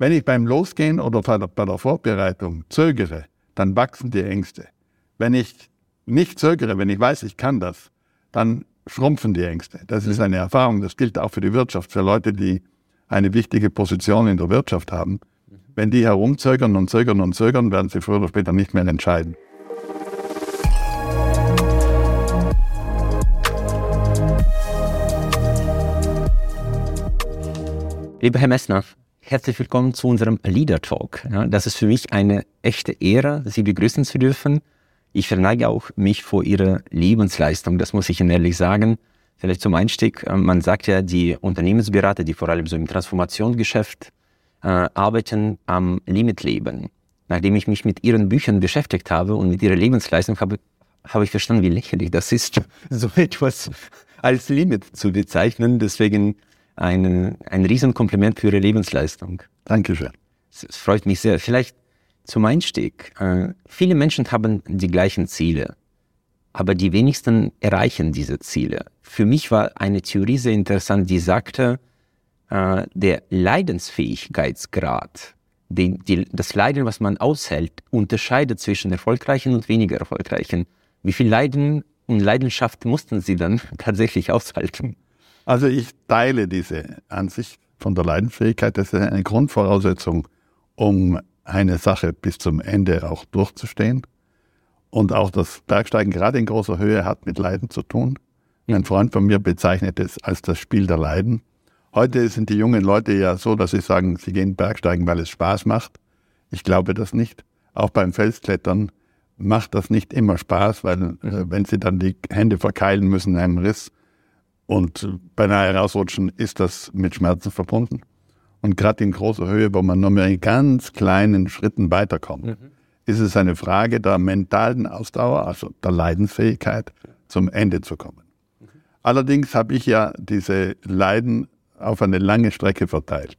Wenn ich beim Losgehen oder bei der Vorbereitung zögere, dann wachsen die Ängste. Wenn ich nicht zögere, wenn ich weiß, ich kann das, dann schrumpfen die Ängste. Das ist eine Erfahrung, das gilt auch für die Wirtschaft, für Leute, die eine wichtige Position in der Wirtschaft haben. Wenn die herumzögern und zögern und zögern, werden sie früher oder später nicht mehr entscheiden. Lieber Herr Messner, herzlich willkommen zu unserem Leader Talk. Ja, das ist für mich eine echte Ehre, Sie begrüßen zu dürfen. Ich verneige auch mich vor Ihrer Lebensleistung, das muss ich Ihnen ehrlich sagen. Vielleicht zum Einstieg, äh, man sagt ja, die Unternehmensberater, die vor allem so im Transformationsgeschäft äh, arbeiten, am Limit leben. Nachdem ich mich mit Ihren Büchern beschäftigt habe und mit Ihrer Lebensleistung habe, habe ich verstanden, wie lächerlich das ist, so etwas als Limit zu bezeichnen. Deswegen ein, ein Riesenkompliment für Ihre Lebensleistung. Dankeschön. Es, es freut mich sehr. Vielleicht zum Einstieg. Äh, viele Menschen haben die gleichen Ziele, aber die wenigsten erreichen diese Ziele. Für mich war eine Theorie sehr interessant, die sagte, äh, der Leidensfähigkeitsgrad, die, die, das Leiden, was man aushält, unterscheidet zwischen erfolgreichen und weniger erfolgreichen. Wie viel Leiden und Leidenschaft mussten Sie dann tatsächlich aushalten? Also ich teile diese Ansicht von der Leidensfähigkeit. Das ist eine Grundvoraussetzung, um eine Sache bis zum Ende auch durchzustehen. Und auch das Bergsteigen gerade in großer Höhe hat mit Leiden zu tun. Ein Freund von mir bezeichnet es als das Spiel der Leiden. Heute sind die jungen Leute ja so, dass sie sagen, sie gehen Bergsteigen, weil es Spaß macht. Ich glaube das nicht. Auch beim Felsklettern macht das nicht immer Spaß, weil äh, wenn sie dann die Hände verkeilen müssen in einem Riss, und beinahe herausrutschen, ist das mit Schmerzen verbunden. Und gerade in großer Höhe, wo man nur mehr in ganz kleinen Schritten weiterkommt, mhm. ist es eine Frage der mentalen Ausdauer, also der Leidensfähigkeit, zum Ende zu kommen. Mhm. Allerdings habe ich ja diese Leiden auf eine lange Strecke verteilt.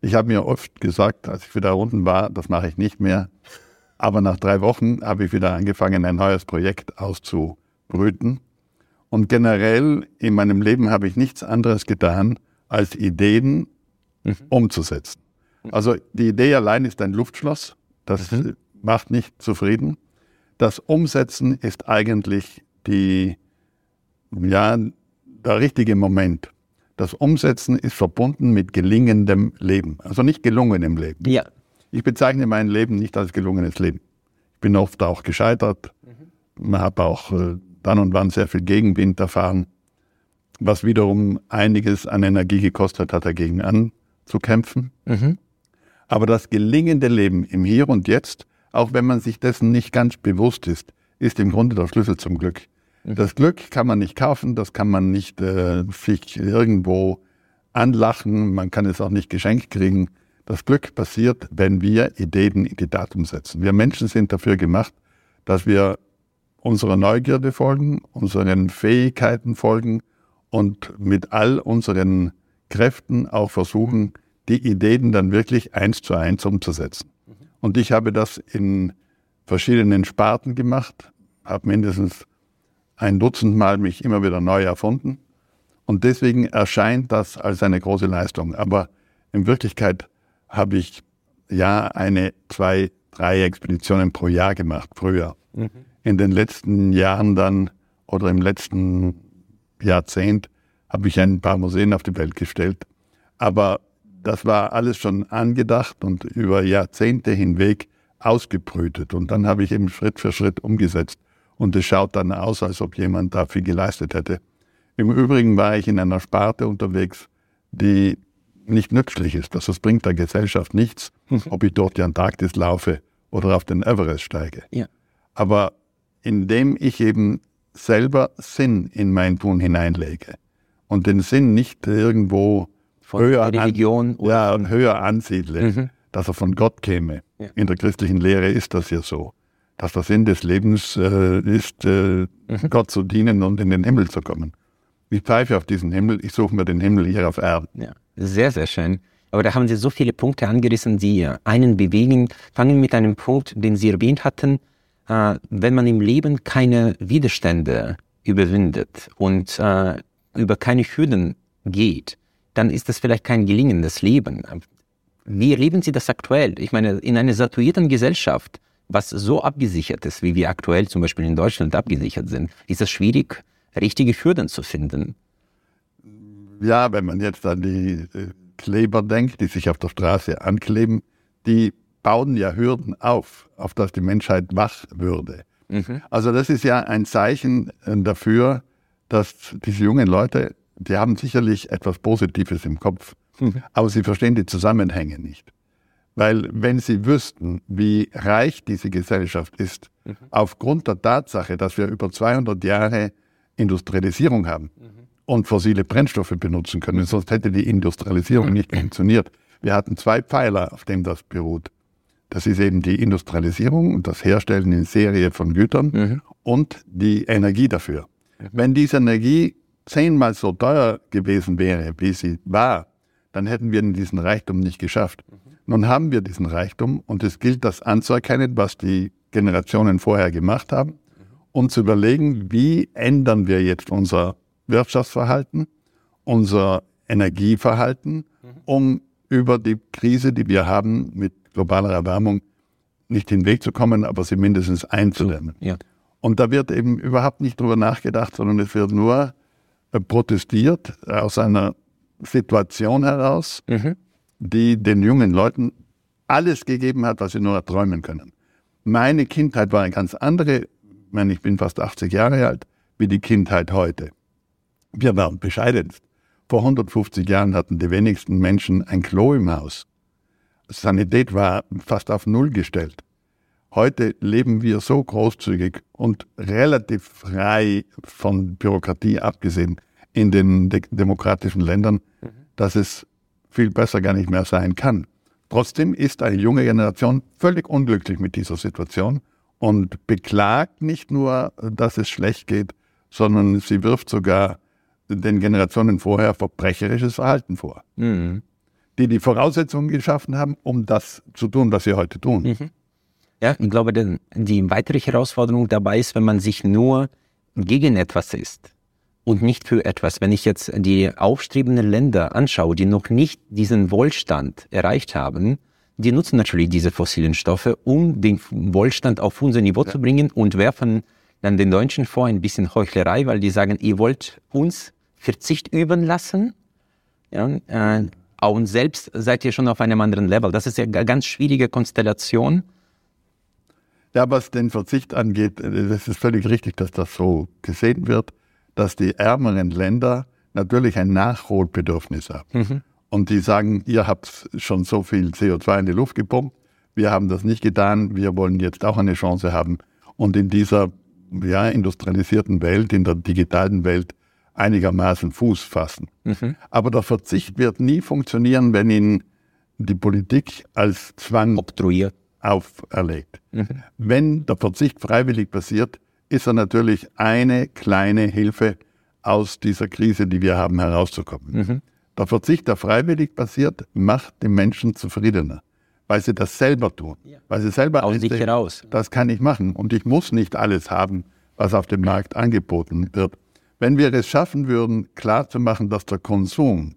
Ich habe mir oft gesagt, als ich wieder unten war, das mache ich nicht mehr. Aber nach drei Wochen habe ich wieder angefangen, ein neues Projekt auszubrüten. Und generell in meinem Leben habe ich nichts anderes getan, als Ideen mhm. umzusetzen. Also die Idee allein ist ein Luftschloss, das mhm. macht nicht zufrieden. Das Umsetzen ist eigentlich die, ja, der richtige Moment. Das Umsetzen ist verbunden mit gelingendem Leben, also nicht gelungenem Leben. Ja. Ich bezeichne mein Leben nicht als gelungenes Leben. Ich bin oft auch gescheitert. Mhm. Man hat auch äh, dann und wann sehr viel Gegenwind erfahren, was wiederum einiges an Energie gekostet hat, dagegen anzukämpfen. Mhm. Aber das gelingende Leben im Hier und Jetzt, auch wenn man sich dessen nicht ganz bewusst ist, ist im Grunde der Schlüssel zum Glück. Mhm. Das Glück kann man nicht kaufen, das kann man nicht äh, sich irgendwo anlachen, man kann es auch nicht geschenkt kriegen. Das Glück passiert, wenn wir Ideen in die Tat umsetzen. Wir Menschen sind dafür gemacht, dass wir unserer Neugierde folgen, unseren Fähigkeiten folgen und mit all unseren Kräften auch versuchen, die Ideen dann wirklich eins zu eins umzusetzen. Und ich habe das in verschiedenen Sparten gemacht, habe mindestens ein Dutzend Mal mich immer wieder neu erfunden. Und deswegen erscheint das als eine große Leistung. Aber in Wirklichkeit habe ich ja eine, zwei, drei Expeditionen pro Jahr gemacht, früher. Mhm in den letzten Jahren dann oder im letzten Jahrzehnt habe ich ein paar Museen auf die Welt gestellt. Aber das war alles schon angedacht und über Jahrzehnte hinweg ausgebrütet. Und dann habe ich eben Schritt für Schritt umgesetzt. Und es schaut dann aus, als ob jemand da viel geleistet hätte. Im Übrigen war ich in einer Sparte unterwegs, die nicht nützlich ist. Das bringt der Gesellschaft nichts, ob ich dort die Antarktis laufe oder auf den Everest steige. Ja. Aber indem ich eben selber Sinn in mein Tun hineinlege und den Sinn nicht irgendwo von höher, Religion an, ja, höher ansiedle, mhm. dass er von Gott käme. Ja. In der christlichen Lehre ist das ja so, dass der Sinn des Lebens äh, ist, äh, mhm. Gott zu dienen und in den Himmel zu kommen. Ich pfeife auf diesen Himmel, ich suche mir den Himmel hier auf Erden. Ja, sehr, sehr schön. Aber da haben Sie so viele Punkte angerissen, die einen bewegen. Fangen mit einem Punkt, den Sie erwähnt hatten, äh, wenn man im Leben keine Widerstände überwindet und äh, über keine Hürden geht, dann ist das vielleicht kein gelingendes Leben. Wie erleben Sie das aktuell? Ich meine, in einer saturierten Gesellschaft, was so abgesichert ist, wie wir aktuell zum Beispiel in Deutschland abgesichert sind, ist es schwierig, richtige Hürden zu finden. Ja, wenn man jetzt an die äh, Kleber denkt, die sich auf der Straße ankleben, die bauen ja Hürden auf, auf dass die Menschheit wach würde. Mhm. Also das ist ja ein Zeichen äh, dafür, dass diese jungen Leute, die haben sicherlich etwas Positives im Kopf, mhm. aber sie verstehen die Zusammenhänge nicht. Weil wenn sie wüssten, wie reich diese Gesellschaft ist, mhm. aufgrund der Tatsache, dass wir über 200 Jahre Industrialisierung haben mhm. und fossile Brennstoffe benutzen können, sonst hätte die Industrialisierung nicht funktioniert. Wir hatten zwei Pfeiler, auf denen das beruht. Das ist eben die Industrialisierung und das Herstellen in Serie von Gütern mhm. und die Energie dafür. Wenn diese Energie zehnmal so teuer gewesen wäre, wie sie war, dann hätten wir diesen Reichtum nicht geschafft. Mhm. Nun haben wir diesen Reichtum und es gilt, das anzuerkennen, was die Generationen vorher gemacht haben mhm. und zu überlegen, wie ändern wir jetzt unser Wirtschaftsverhalten, unser Energieverhalten, mhm. um über die Krise, die wir haben mit globaler Erwärmung, nicht hinwegzukommen, aber sie mindestens einzudämmen. Ja. Und da wird eben überhaupt nicht drüber nachgedacht, sondern es wird nur äh, protestiert aus einer Situation heraus, mhm. die den jungen Leuten alles gegeben hat, was sie nur träumen können. Meine Kindheit war eine ganz andere, ich meine, ich bin fast 80 Jahre alt, wie die Kindheit heute. Wir waren bescheidenst. Vor 150 Jahren hatten die wenigsten Menschen ein Klo im Haus. Sanität war fast auf Null gestellt. Heute leben wir so großzügig und relativ frei von Bürokratie abgesehen in den de demokratischen Ländern, mhm. dass es viel besser gar nicht mehr sein kann. Trotzdem ist eine junge Generation völlig unglücklich mit dieser Situation und beklagt nicht nur, dass es schlecht geht, sondern sie wirft sogar den Generationen vorher verbrecherisches Verhalten vor, mhm. Die die Voraussetzungen geschaffen haben, um das zu tun, was sie heute tun. Mhm. Ja, ich glaube, die weitere Herausforderung dabei ist, wenn man sich nur gegen etwas ist und nicht für etwas. Wenn ich jetzt die aufstrebenden Länder anschaue, die noch nicht diesen Wohlstand erreicht haben, die nutzen natürlich diese fossilen Stoffe, um den Wohlstand auf unser Niveau ja. zu bringen und werfen dann den Deutschen vor ein bisschen Heuchlerei, weil die sagen, ihr wollt uns Verzicht üben lassen. Ja, äh, und selbst seid ihr schon auf einem anderen Level. Das ist ja eine ganz schwierige Konstellation. Ja, was den Verzicht angeht, es ist völlig richtig, dass das so gesehen wird, dass die ärmeren Länder natürlich ein Nachholbedürfnis haben. Mhm. Und die sagen, ihr habt schon so viel CO2 in die Luft gepumpt, wir haben das nicht getan, wir wollen jetzt auch eine Chance haben. Und in dieser ja, industrialisierten Welt, in der digitalen Welt einigermaßen Fuß fassen. Mhm. Aber der Verzicht wird nie funktionieren, wenn ihn die Politik als Zwang obtruiert auferlegt. Mhm. Wenn der Verzicht freiwillig passiert, ist er natürlich eine kleine Hilfe aus dieser Krise, die wir haben, herauszukommen. Mhm. Der Verzicht, der freiwillig passiert, macht die Menschen zufriedener, weil sie das selber tun, ja. weil sie selber aus sich heraus. Das kann ich machen und ich muss nicht alles haben, was auf dem Markt angeboten wird. Wenn wir es schaffen würden, klarzumachen, dass der Konsum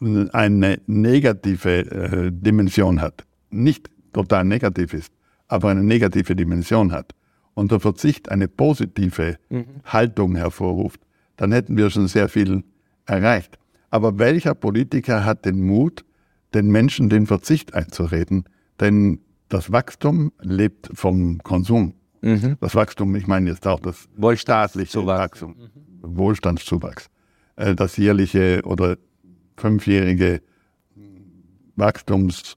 eine negative äh, Dimension hat, nicht total negativ ist, aber eine negative Dimension hat und der Verzicht eine positive mhm. Haltung hervorruft, dann hätten wir schon sehr viel erreicht. Aber welcher Politiker hat den Mut, den Menschen den Verzicht einzureden? Denn das Wachstum lebt vom Konsum. Mhm. Das Wachstum, ich meine jetzt auch das staatliche Wachstum, mhm. Wohlstandszuwachs. Äh, das jährliche oder fünfjährige Wachstums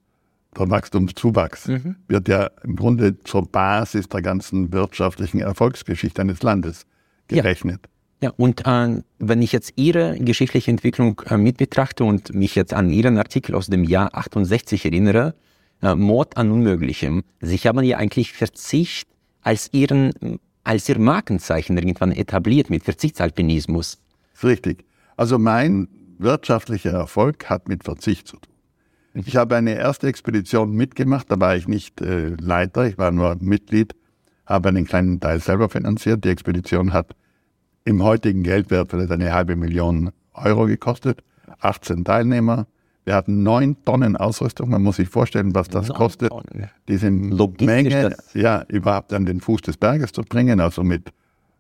der Wachstumszuwachs mhm. wird ja im Grunde zur Basis der ganzen wirtschaftlichen Erfolgsgeschichte eines Landes gerechnet. Ja, ja und äh, wenn ich jetzt Ihre geschichtliche Entwicklung äh, mit betrachte und mich jetzt an Ihren Artikel aus dem Jahr 68 erinnere, äh, Mord an Unmöglichem, Sie haben ja eigentlich Verzicht als Ihren, als Ihr Markenzeichen irgendwann etabliert mit Verzichtsalpinismus. Richtig. Also mein wirtschaftlicher Erfolg hat mit Verzicht zu tun. Ich habe eine erste Expedition mitgemacht, da war ich nicht äh, Leiter, ich war nur Mitglied, habe einen kleinen Teil selber finanziert. Die Expedition hat im heutigen Geldwert vielleicht eine halbe Million Euro gekostet, 18 Teilnehmer. Wir hatten neun Tonnen Ausrüstung. Man muss sich vorstellen, was das Neun kostet, Tonnen. diese Logistisch Menge ja, überhaupt an den Fuß des Berges zu bringen, also mit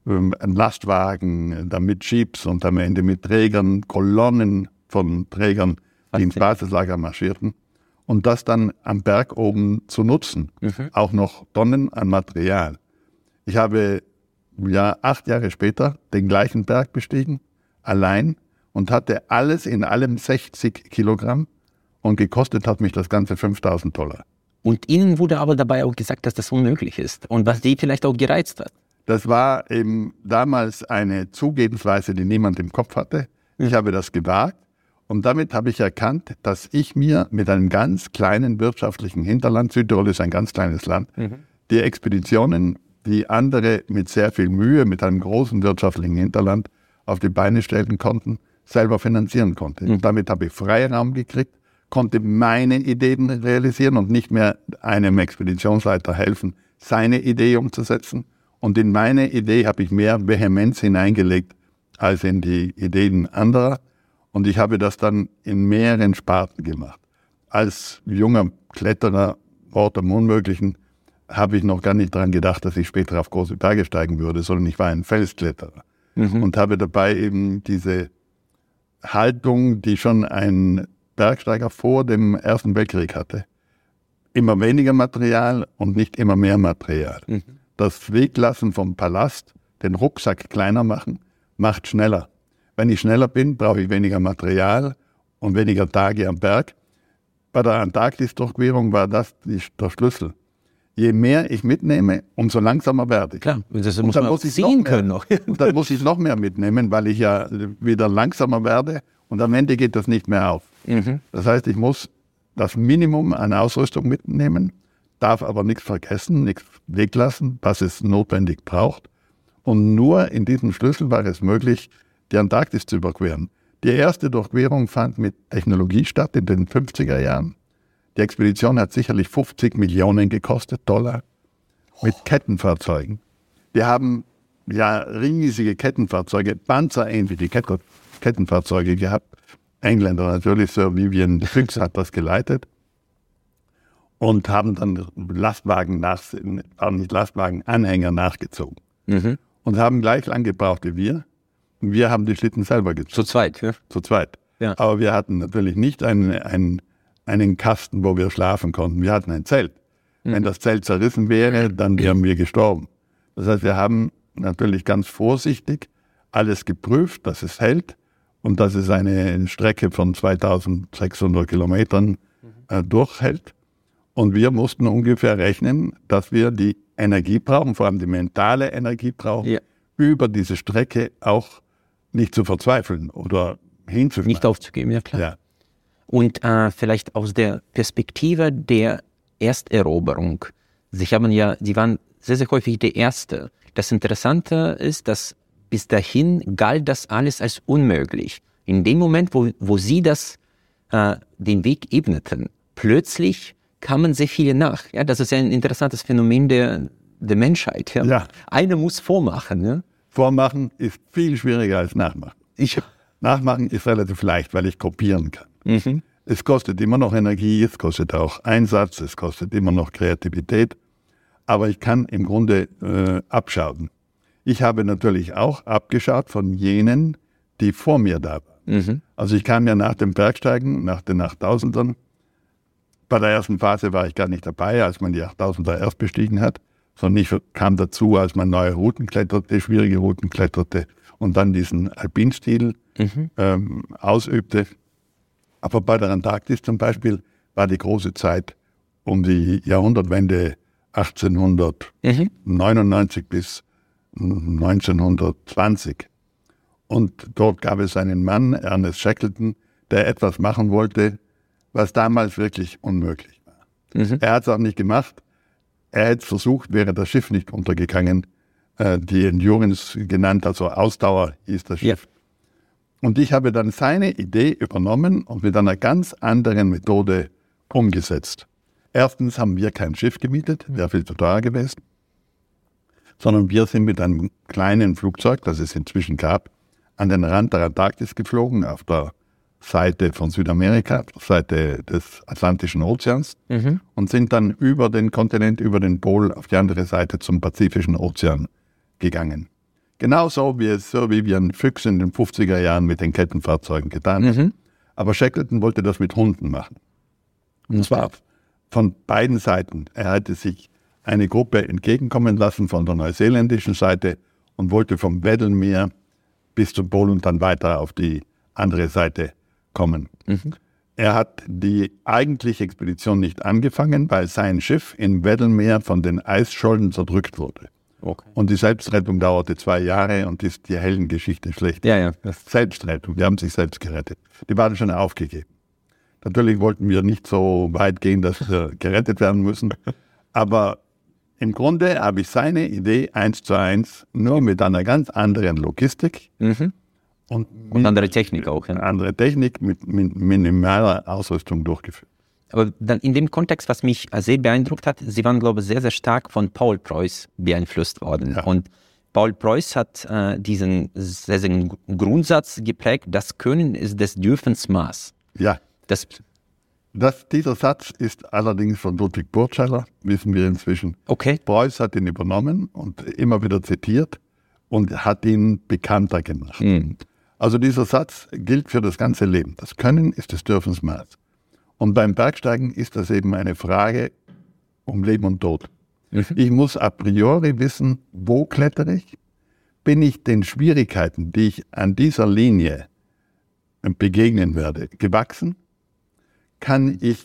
ähm, Lastwagen, dann mit Jeeps und am Ende mit Trägern, Kolonnen von Trägern, die ins Basislager marschierten. Und das dann am Berg oben zu nutzen. Auch noch Tonnen an Material. Ich habe ja acht Jahre später den gleichen Berg bestiegen, allein, und hatte alles in allem 60 Kilogramm und gekostet hat mich das Ganze 5000 Dollar. Und Ihnen wurde aber dabei auch gesagt, dass das unmöglich ist. Und was die vielleicht auch gereizt hat. Das war eben damals eine Zugehensweise, die niemand im Kopf hatte. Ich habe das gewagt und damit habe ich erkannt, dass ich mir mit einem ganz kleinen wirtschaftlichen Hinterland, Südtirol ist ein ganz kleines Land, die Expeditionen, die andere mit sehr viel Mühe, mit einem großen wirtschaftlichen Hinterland auf die Beine stellen konnten, selber finanzieren konnte. Und damit habe ich Freiraum gekriegt, konnte meine Ideen realisieren und nicht mehr einem Expeditionsleiter helfen, seine Idee umzusetzen. Und in meine Idee habe ich mehr Vehemenz hineingelegt als in die Ideen anderer. Und ich habe das dann in mehreren Sparten gemacht. Als junger Kletterer, Ort am Unmöglichen, habe ich noch gar nicht daran gedacht, dass ich später auf große Berge steigen würde, sondern ich war ein Felskletterer und habe dabei eben diese Haltung, die schon ein Bergsteiger vor dem Ersten Weltkrieg hatte. Immer weniger Material und nicht immer mehr Material. Das Weglassen vom Palast, den Rucksack kleiner machen, macht schneller. Wenn ich schneller bin, brauche ich weniger Material und weniger Tage am Berg. Bei der Antarktis-Durchquerung war das der Schlüssel. Je mehr ich mitnehme, umso langsamer werde ich. Klar, das Und muss dann muss ich sehen noch mehr. können noch. Und dann muss ich noch mehr mitnehmen, weil ich ja wieder langsamer werde und am Ende geht das nicht mehr auf. Das heißt, ich muss das Minimum an Ausrüstung mitnehmen, darf aber nichts vergessen, nichts weglassen, was es notwendig braucht. Und nur in diesem Schlüssel war es möglich, die Antarktis zu überqueren. Die erste Durchquerung fand mit Technologie statt in den 50er Jahren. Die Expedition hat sicherlich 50 Millionen gekostet, Dollar, mit Kettenfahrzeugen. Wir haben ja riesige Kettenfahrzeuge, panzerähnliche Ket- Kettenfahrzeuge gehabt. Engländer natürlich, Sir Vivian Fuchs hat das geleitet und haben dann Lastwagen nach, äh, nicht Lastwagen, Anhänger nachgezogen Mhm. und haben gleich lang gebraucht wie wir. Wir haben die Schlitten selber gezogen Zu zweit. Ja. zu zweit. Ja. Aber wir hatten natürlich nicht einen, einen, einen Kasten, wo wir schlafen konnten. Wir hatten ein Zelt. Wenn das Zelt zerrissen wäre, dann wären wir gestorben. Das heißt, wir haben natürlich ganz vorsichtig alles geprüft, dass es hält und dass es eine Strecke von 2600 Kilometern äh, durchhält. Und wir mussten ungefähr rechnen, dass wir die Energie brauchen, vor allem die mentale Energie brauchen, Ja. über diese Strecke auch nicht zu verzweifeln oder hinzufallen. Nicht aufzugeben, ja klar. ja. Und äh, vielleicht aus der Perspektive der Ersteroberung. Sie haben ja, Sie waren sehr, sehr häufig der Erste. Das Interessante ist, dass bis dahin galt das alles als unmöglich. In dem Moment, wo, wo Sie das, äh, den Weg ebneten, plötzlich kamen sehr viele nach. Ja, das ist ein interessantes Phänomen der, der Menschheit. Ja. Ja. Einer muss vormachen. Ja. Vormachen ist viel schwieriger als nachmachen. Ich, Nachmachen ist relativ leicht, weil ich kopieren kann. Mhm. Es kostet immer noch Energie, es kostet auch Einsatz, es kostet immer noch Kreativität, aber ich kann im Grunde äh, abschauen. Ich habe natürlich auch abgeschaut von jenen, die vor mir da waren. Mhm. Also ich kam ja nach dem Bergsteigen, nach den 8000ern. Bei der ersten Phase war ich gar nicht dabei, als man die 8000er erst bestiegen hat, sondern ich kam dazu, als man neue Routen kletterte, schwierige Routen kletterte und dann diesen Alpinstil ähm, ausübte. Aber bei der Antarktis zum Beispiel war die große Zeit um die Jahrhundertwende 1899 bis 1920. Und dort gab es einen Mann, Ernest Shackleton, der etwas machen wollte, was damals wirklich unmöglich war. Er hat es auch nicht gemacht. Er hätte es versucht, wäre das Schiff nicht untergegangen. Äh, die Endurance genannt, also Ausdauer hieß das Ja. Und ich habe dann seine Idee übernommen und mit einer ganz anderen Methode umgesetzt. Erstens haben wir kein Schiff gemietet, wäre viel zu teuer gewesen, sondern wir sind mit einem kleinen Flugzeug, das es inzwischen gab, an den Rand der Antarktis geflogen, auf der Seite von Südamerika, Seite des Atlantischen Ozeans mhm. und sind dann über den Kontinent, über den Pol auf die andere Seite zum Pazifischen Ozean gegangen. Genauso wie es Sir Vivian Fuchs in den 50er Jahren mit den Kettenfahrzeugen getan hat. Mhm. Aber Shackleton wollte das mit Hunden machen. Und zwar von beiden Seiten. Er hatte sich eine Gruppe entgegenkommen lassen von der neuseeländischen Seite und wollte vom Weddellmeer bis zum Pol und dann weiter auf die andere Seite kommen. Mhm. Er hat die eigentliche Expedition nicht angefangen, weil sein Schiff im Weddellmeer von den Eisschollen zerdrückt wurde. Okay. Und die Selbstrettung dauerte zwei Jahre und ist die Heldengeschichte schlecht. Ja, ja. Selbstrettung, die haben sich selbst gerettet. Die waren schon aufgegeben. Natürlich wollten wir nicht so weit gehen, dass wir gerettet werden müssen. Aber im Grunde habe ich seine Idee eins zu eins, nur mit einer ganz anderen Logistik. Mhm. Und, und, andere Technik auch. Ja. Andere Technik mit, mit minimaler Ausrüstung durchgeführt. Aber dann in dem Kontext, was mich sehr beeindruckt hat, Sie waren, glaube ich, sehr, sehr stark von Paul Preuß beeinflusst worden. Ja. Und Paul Preuß hat äh, diesen sehr, sehr Grundsatz geprägt, das Können ist des Dürfens Maß. Ja. Das, das, dieser Satz ist allerdings von Ludwig Burtscheller, wissen wir inzwischen. Okay. Preuß hat ihn übernommen und immer wieder zitiert und hat ihn bekannter gemacht. Mhm. Also dieser Satz gilt für das ganze Leben. Das Können ist des Dürfens Maß. Und beim Bergsteigen ist das eben eine Frage um Leben und Tod. Mhm. Ich muss a priori wissen, wo klettere ich? Bin ich den Schwierigkeiten, die ich an dieser Linie begegnen werde, gewachsen? Kann ich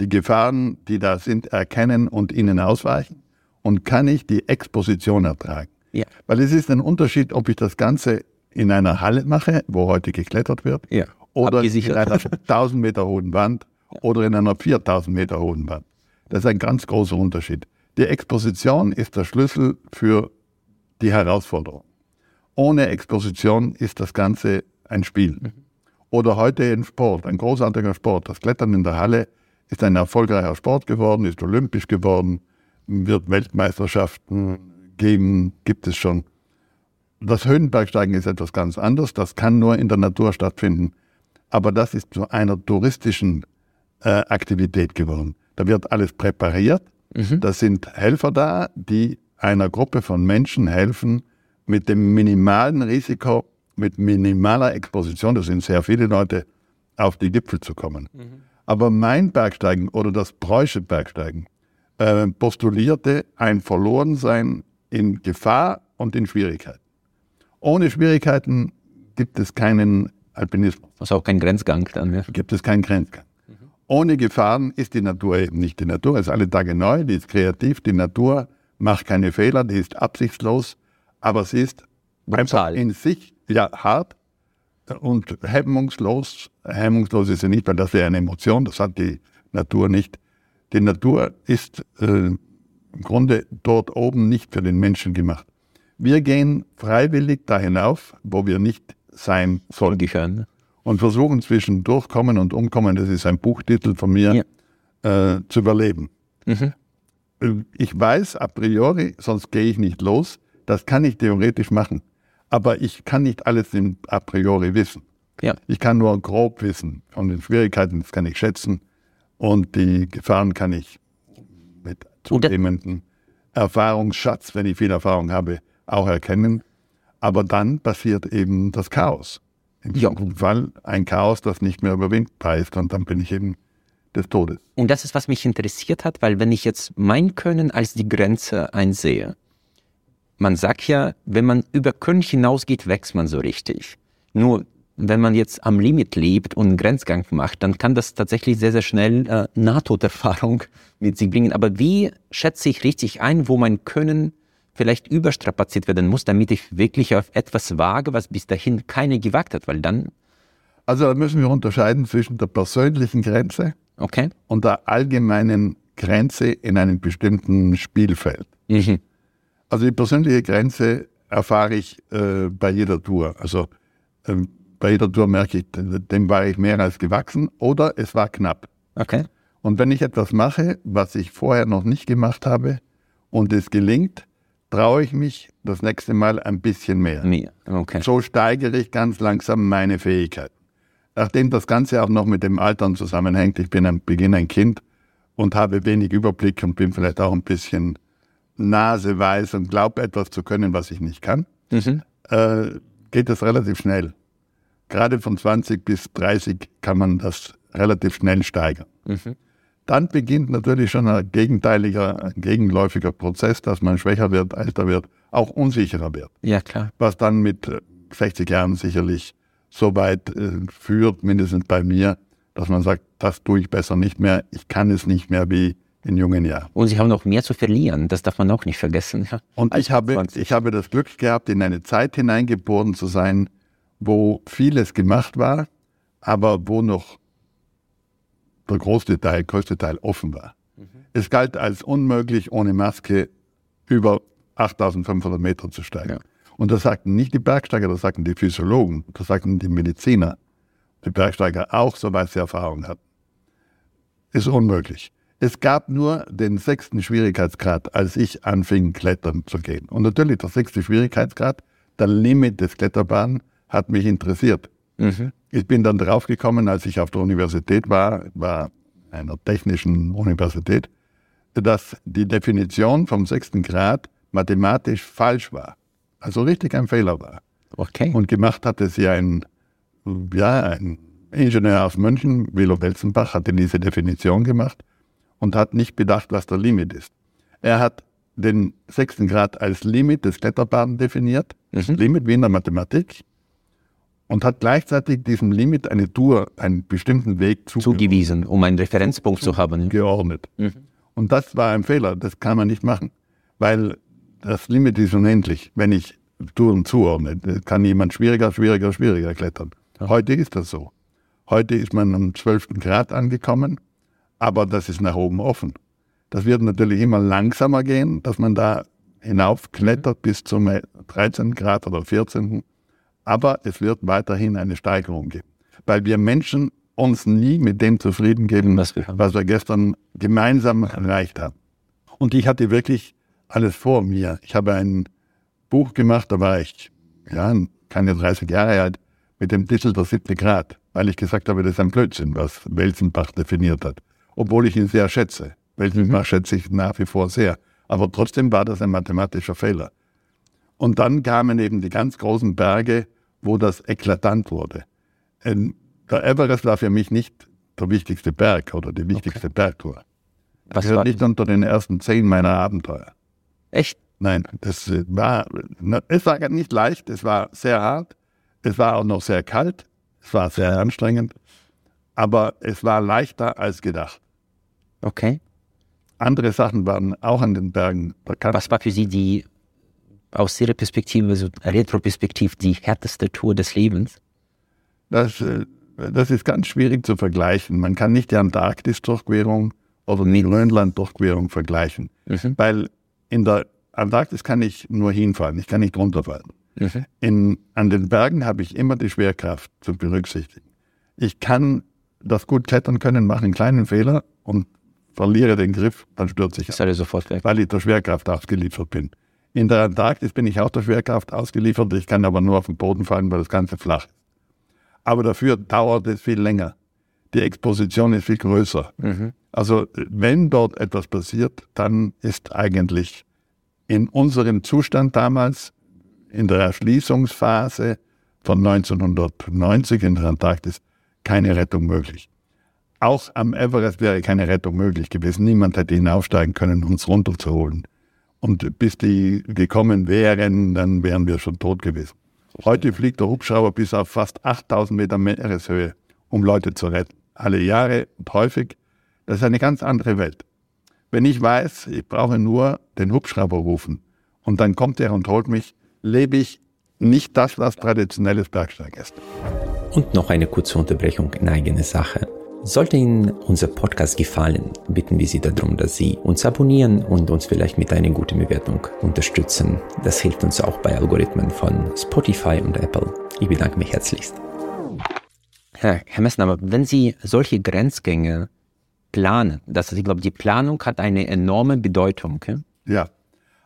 die Gefahren, die da sind, erkennen und ihnen ausweichen? Und kann ich die Exposition ertragen? Ja. Weil es ist ein Unterschied, ob ich das Ganze in einer Halle mache, wo heute geklettert wird, ja. oder in einer 1000 Meter hohen Wand oder in einer 4000 Meter hohen Wand. Das ist ein ganz großer Unterschied. Die Exposition ist der Schlüssel für die Herausforderung. Ohne Exposition ist das Ganze ein Spiel. Mhm. Oder heute ein Sport, ein großartiger Sport. Das Klettern in der Halle ist ein erfolgreicher Sport geworden, ist olympisch geworden, wird Weltmeisterschaften geben, gibt es schon. Das Höhenbergsteigen ist etwas ganz anderes, das kann nur in der Natur stattfinden. Aber das ist zu einer touristischen Aktivität geworden. Da wird alles präpariert. Mhm. Da sind Helfer da, die einer Gruppe von Menschen helfen, mit dem minimalen Risiko, mit minimaler Exposition, das sind sehr viele Leute, auf die Gipfel zu kommen. Mhm. Aber mein Bergsteigen oder das Preußische Bergsteigen äh, postulierte ein Verlorensein in Gefahr und in Schwierigkeiten. Ohne Schwierigkeiten gibt es keinen Alpinismus. Also auch kein Grenzgang dann. Ja. Gibt es keinen Grenzgang. Ohne Gefahren ist die Natur eben nicht. Die Natur ist alle Tage neu, die ist kreativ, die Natur macht keine Fehler, die ist absichtslos, aber sie ist einfach in sich ja hart und hemmungslos. Hemmungslos ist sie nicht, weil das wäre eine Emotion, das hat die Natur nicht. Die Natur ist äh, im Grunde dort oben nicht für den Menschen gemacht. Wir gehen freiwillig da hinauf, wo wir nicht sein sollen. Gehören und versuchen zwischen Durchkommen und Umkommen, das ist ein Buchtitel von mir, ja. äh, zu überleben. Mhm. Ich weiß a priori, sonst gehe ich nicht los, das kann ich theoretisch machen. Aber ich kann nicht alles in, a priori wissen. Ja. Ich kann nur grob wissen. Von den Schwierigkeiten, das kann ich schätzen. Und die Gefahren kann ich mit zunehmendem Erfahrungsschatz, wenn ich viel Erfahrung habe, auch erkennen. Aber dann passiert eben das Chaos. Im ja. Fall ein Chaos, das nicht mehr überwindbar ist und dann bin ich eben des Todes. Und das ist, was mich interessiert hat, weil wenn ich jetzt mein Können als die Grenze einsehe, man sagt ja, wenn man über Können hinausgeht, wächst man so richtig. Nur wenn man jetzt am Limit lebt und einen Grenzgang macht, dann kann das tatsächlich sehr, sehr schnell äh, Nahtoderfahrung mit sich bringen. Aber wie schätze ich richtig ein, wo mein Können vielleicht überstrapaziert werden muss, damit ich wirklich auf etwas wage, was bis dahin keine gewagt hat, weil dann. Also da müssen wir unterscheiden zwischen der persönlichen Grenze okay. und der allgemeinen Grenze in einem bestimmten Spielfeld. Mhm. Also die persönliche Grenze erfahre ich äh, bei jeder Tour. Also äh, bei jeder Tour merke ich, dem war ich mehr als gewachsen oder es war knapp. Okay. Und wenn ich etwas mache, was ich vorher noch nicht gemacht habe und es gelingt, traue ich mich das nächste Mal ein bisschen mehr. Mehr, okay. So steigere ich ganz langsam meine Fähigkeit. Nachdem das Ganze auch noch mit dem Altern zusammenhängt, ich bin am Beginn ein Kind und habe wenig Überblick und bin vielleicht auch ein bisschen naseweiß und glaube etwas zu können, was ich nicht kann, mhm. äh, geht das relativ schnell. Gerade von 20 bis 30 kann man das relativ schnell steigern. Mhm. Dann beginnt natürlich schon ein gegenteiliger, ein gegenläufiger Prozess, dass man schwächer wird, älter wird, auch unsicherer wird. Ja, klar. Was dann mit 60 äh, Jahren sicherlich so weit äh, führt, mindestens bei mir, dass man sagt, das tue ich besser nicht mehr, ich kann es nicht mehr wie in jungen Jahren. Und Sie haben noch mehr zu verlieren, das darf man auch nicht vergessen. Ja. Und ich habe, ich habe das Glück gehabt, in eine Zeit hineingeboren zu sein, wo vieles gemacht war, aber wo noch der größte Teil, größte Teil offen war. Mhm. Es galt als unmöglich, ohne Maske über 8500 Meter zu steigen. Ja. Und das sagten nicht die Bergsteiger, das sagten die Physiologen, das sagten die Mediziner, die Bergsteiger auch, soweit sie Erfahrung hatten. Ist unmöglich. Es gab nur den sechsten Schwierigkeitsgrad, als ich anfing, klettern zu gehen. Und natürlich der sechste Schwierigkeitsgrad, der Limit des Kletterbahns, hat mich interessiert. Mhm. Ich bin dann draufgekommen, als ich auf der Universität war, war einer technischen Universität, dass die Definition vom sechsten Grad mathematisch falsch war. Also richtig ein Fehler war. Okay. Und gemacht hatte sie ein, ja, ein Ingenieur aus München, Willow Welzenbach, hatte diese Definition gemacht und hat nicht bedacht, was der Limit ist. Er hat den sechsten Grad als Limit des Kletterbaden definiert, mhm. Limit wie in der Mathematik, und hat gleichzeitig diesem Limit eine Tour, einen bestimmten Weg zugewiesen, um einen Referenzpunkt zu haben. Geordnet. Mhm. Und das war ein Fehler, das kann man nicht machen, weil das Limit ist unendlich. Wenn ich Touren zuordne, kann jemand schwieriger, schwieriger, schwieriger klettern. Ja. Heute ist das so. Heute ist man am 12. Grad angekommen aber das ist nach oben offen. Das wird natürlich immer langsamer gehen, dass man da hinaufklettert bis zum 13. Grad oder 14. Aber es wird weiterhin eine Steigerung geben. Weil wir Menschen uns nie mit dem zufrieden geben, was wir, was wir gestern gemeinsam erreicht haben. Und ich hatte wirklich alles vor mir. Ich habe ein Buch gemacht, da war ich ja, keine 30 Jahre alt, mit dem Titel Der siebte Grad, weil ich gesagt habe, das ist ein Blödsinn, was Welsenbach definiert hat obwohl ich ihn sehr schätze. Weltmilchmach schätze ich nach wie vor sehr. Aber trotzdem war das ein mathematischer Fehler. Und dann kamen eben die ganz großen Berge, wo das eklatant wurde. Ähm, der Everest war für mich nicht der wichtigste Berg oder die wichtigste okay. Bergtour. Das gehört nicht unter den ersten zehn meiner Abenteuer. Echt? Nein, das äh, war, es war nicht leicht, es war sehr hart, es war auch noch sehr kalt, es war sehr anstrengend, aber es war leichter als gedacht. Okay. Andere Sachen waren auch an den Bergen bekannt. Was war für Sie die, aus Ihrer Perspektive, also Retroperspektiv, die härteste Tour des Lebens? Das, äh, das ist ganz schwierig zu vergleichen. Man kann nicht die Antarktis-Durchquerung oder die Grönland-Durchquerung vergleichen. Mhm. Weil in der Antarktis kann ich nur hinfahren, ich kann nicht runterfallen. Mhm. In, an den Bergen habe ich immer die Schwerkraft zu berücksichtigen. Ich kann das gut klettern können, mache einen kleinen Fehler und verliere den Griff, dann stürze ich. Ist alles sofort weg. Weil ich der Schwerkraft ausgeliefert bin. In der Antarktis bin ich auch der Schwerkraft ausgeliefert. Ich kann aber nur auf den Boden fallen, weil das Ganze flach ist. Aber dafür dauert es viel länger. Die Exposition ist viel größer. Mhm. Also wenn dort etwas passiert, dann ist eigentlich in unserem Zustand damals, in der Erschließungsphase von 1990 in der Antarktis, keine Rettung möglich. Auch am Everest wäre keine Rettung möglich gewesen. Niemand hätte hinaufsteigen können, uns runterzuholen. Und bis die gekommen wären, dann wären wir schon tot gewesen. Heute fliegt der Hubschrauber bis auf fast 8000 Meter Meereshöhe, um Leute zu retten. Alle Jahre und häufig. Das ist eine ganz andere Welt. Wenn ich weiß, ich brauche nur den Hubschrauber rufen und dann kommt er und holt mich, lebe ich nicht das, was traditionelles Bergsteigen ist. Und noch eine kurze Unterbrechung in eigene Sache. Sollte Ihnen unser Podcast gefallen, bitten wir Sie darum, dass Sie uns abonnieren und uns vielleicht mit einer guten Bewertung unterstützen. Das hilft uns auch bei Algorithmen von Spotify und Apple. Ich bedanke mich herzlichst. Herr, Herr Messner, aber wenn Sie solche Grenzgänge planen, das heißt, ich glaube, die Planung hat eine enorme Bedeutung. Okay? Ja,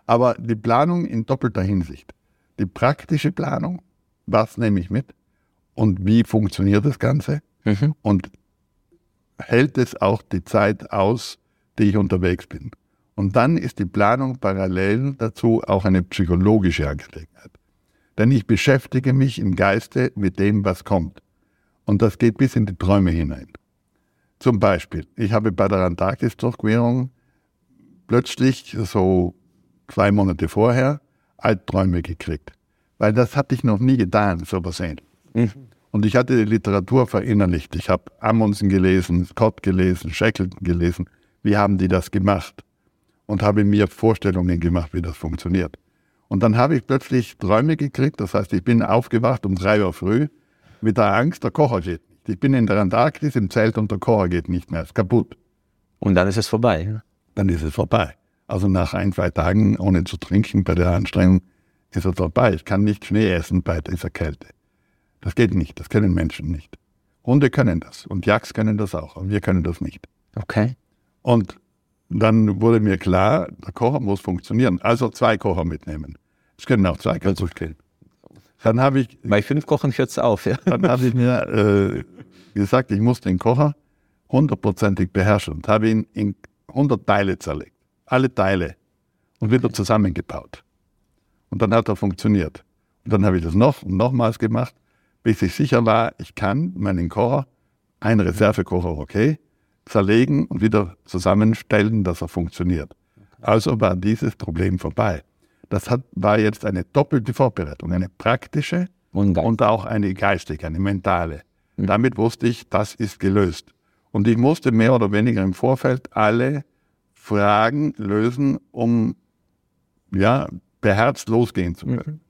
aber die Planung in doppelter Hinsicht. Die praktische Planung, was nehme ich mit? und wie funktioniert das Ganze Mhm. und hält es auch die Zeit aus, die ich unterwegs bin. Und dann ist die Planung parallel dazu auch eine psychologische Angelegenheit. Denn ich beschäftige mich im Geiste mit dem, was kommt. Und das geht bis in die Träume hinein. Zum Beispiel, ich habe bei der Antarktis-Durchquerung plötzlich so zwei Monate vorher Albträume gekriegt. Weil das hatte ich noch nie getan, so was ähnliches. Und ich hatte die Literatur verinnerlicht. Ich habe Amundsen gelesen, Scott gelesen, Shackleton gelesen. Wie haben die das gemacht? Und habe mir Vorstellungen gemacht, wie das funktioniert. Und dann habe ich plötzlich Träume gekriegt. Das heißt, ich bin aufgewacht um drei Uhr früh mit der Angst, der Kocher geht nicht. Ich bin in der Antarktis im Zelt und der Kocher geht nicht mehr, ist kaputt. Und dann ist es vorbei. ja? Dann ist es vorbei. Also nach ein, zwei Tagen ohne zu trinken bei der Anstrengung ist es vorbei. Ich kann nicht Schnee essen bei dieser Kälte. Das geht nicht, das können Menschen nicht. Hunde können das und Jacks können das auch, aber wir können das nicht. Okay. Und dann wurde mir klar, der Kocher muss funktionieren. Also zwei Kocher mitnehmen. Es können auch zwei kaputt gehen. Dann habe ich, Bei fünf Kochen hört es auf. Ja? dann habe ich mir äh, gesagt, ich muss den Kocher hundertprozentig beherrschen und habe ihn in 100 Teile zerlegt. Alle Teile und wieder zusammengebaut. Und dann hat er funktioniert. Und dann habe ich das noch und nochmals gemacht, bis ich sicher war, ich kann meinen Kocher, einen Reservekocher, okay, zerlegen und wieder zusammenstellen, dass er funktioniert. Also war dieses Problem vorbei. Das hat, war jetzt eine doppelte Vorbereitung, eine praktische Und und auch eine geistige, eine mentale. Damit wusste ich, das ist gelöst. Und ich musste mehr oder weniger im Vorfeld alle Fragen lösen, um ja, beherzt losgehen zu können.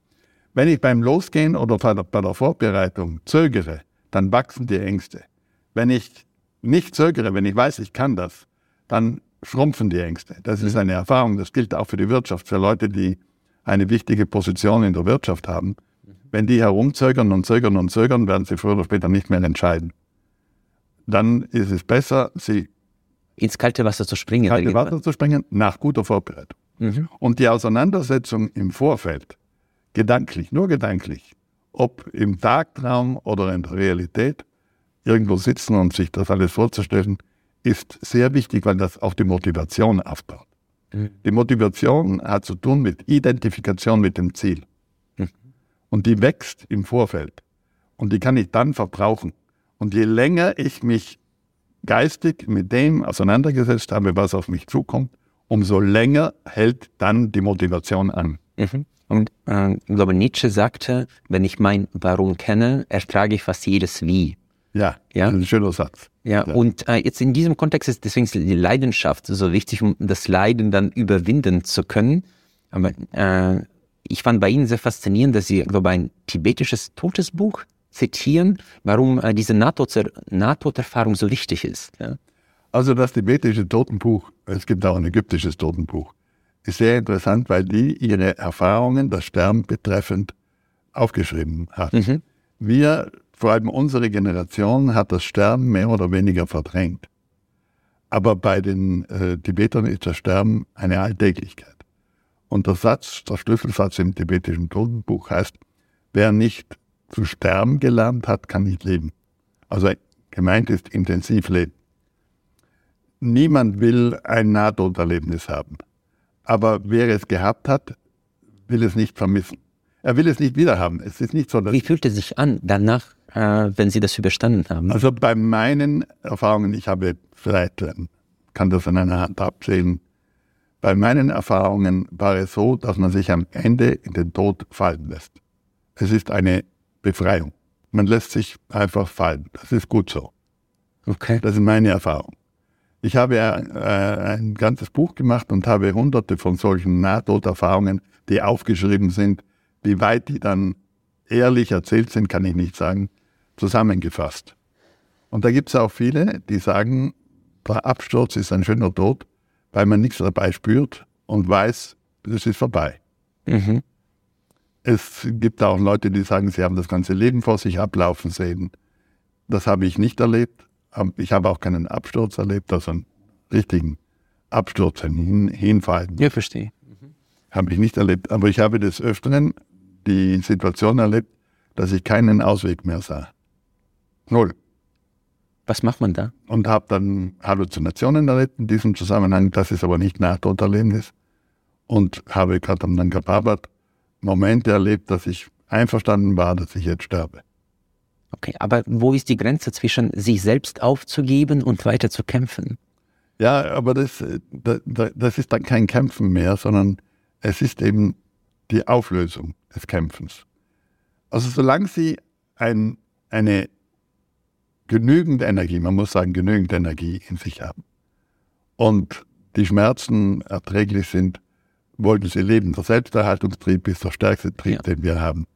Wenn ich beim Losgehen oder bei der, Vorbereitung zögere, dann wachsen die Ängste. Wenn ich nicht zögere, wenn ich weiß, ich kann das, dann schrumpfen die Ängste. Das ist eine Erfahrung, das gilt auch für die Wirtschaft, für Leute, die eine wichtige Position in der Wirtschaft haben. Wenn die herumzögern und zögern und zögern, werden sie früher oder später nicht mehr entscheiden. Dann ist es besser, sie Ins kalte Wasser zu springen. kalte. Wasser zu springen nach guter Vorbereitung. Mhm. Und die Auseinandersetzung im Vorfeld, gedanklich, nur gedanklich, ob im Tagtraum oder in der Realität, irgendwo sitzen und sich das alles vorzustellen, ist sehr wichtig, weil das auch die Motivation aufbaut. Mhm. Die Motivation hat zu tun mit Identifikation mit dem Ziel. Mhm. Und die wächst im Vorfeld. Und die kann ich dann verbrauchen. Und je länger ich mich geistig mit dem auseinandergesetzt habe, was auf mich zukommt, umso länger hält dann die Motivation an. Mhm. Und äh, ich glaube, Nietzsche sagte, wenn ich mein Warum kenne, ertrage ich fast jedes Wie. Ja, Ja. das ist ein schöner Satz. Ja, und äh, jetzt in diesem Kontext ist deswegen die Leidenschaft so wichtig, um das Leiden dann überwinden zu können. Aber äh, ich fand bei Ihnen sehr faszinierend, dass Sie, glaube ich, ein tibetisches Todesbuch zitieren, warum äh, diese Nahtoder Nahtoderfahrung so wichtig ist. Ja? Also das tibetische Totenbuch, es gibt auch ein ägyptisches Totenbuch, ist sehr interessant, weil die ihre Erfahrungen, das Sterben betreffend, aufgeschrieben hat. Mhm. Wir, vor allem unsere Generation, hat das Sterben mehr oder weniger verdrängt. Aber bei den äh, Tibetern ist das Sterben eine Alltäglichkeit. Und der Satz, der Schlüsselsatz im tibetischen Totenbuch heißt, wer nicht zu sterben gelernt hat, kann nicht leben. Also gemeint ist intensiv leben. Niemand will ein Nahtoderlebnis haben. Aber wer es gehabt hat, will es nicht vermissen. Er will es nicht wiederhaben. Es ist nicht so, dass Wie fühlt es sich an danach, äh, wenn Sie das überstanden haben? Also bei meinen Erfahrungen, ich habe vielleicht, kann das an einer Hand abzählen, bei meinen Erfahrungen war es so, dass man sich am Ende in den Tod fallen lässt. Es ist eine Befreiung. Man lässt sich einfach fallen. Das ist gut so. Okay. Das ist meine Erfahrung. Ich habe äh, ein ganzes Buch gemacht und habe hunderte von solchen Nahtoderfahrungen, die aufgeschrieben sind. Wie weit die dann ehrlich erzählt sind, kann ich nicht sagen, zusammengefasst. Und da gibt es auch viele, die sagen, der Absturz ist ein schöner Tod, weil man nichts dabei spürt und weiß, es ist vorbei. Mhm. Es gibt auch Leute, die sagen, sie haben das ganze Leben vor sich ablaufen sehen. Das habe ich nicht erlebt. Ich habe auch keinen Absturz erlebt, also einen richtigen Absturz, ein Hin Hinfallen, Ja, verstehe. habe ich nicht erlebt. Aber ich habe des Öfteren die Situation erlebt, dass ich keinen Ausweg mehr sah. Null. Was macht man da? Und habe dann Halluzinationen erlebt in diesem Zusammenhang. Das ist aber nicht Nahtoderlebnis. Und habe gerade am Nanga Parbat Momente erlebt, dass ich einverstanden war, dass ich jetzt sterbe. Okay, aber wo ist die Grenze zwischen sich selbst aufzugeben und weiter zu kämpfen? Ja, aber das, das, das ist dann kein Kämpfen mehr, sondern es ist eben die Auflösung des Kämpfens. Also solange Sie ein, eine genügend Energie, man muss sagen genügend Energie in sich haben und die Schmerzen erträglich sind, wollten Sie leben. Der Selbsterhaltungstrieb ist der stärkste Trieb, ja. den wir haben.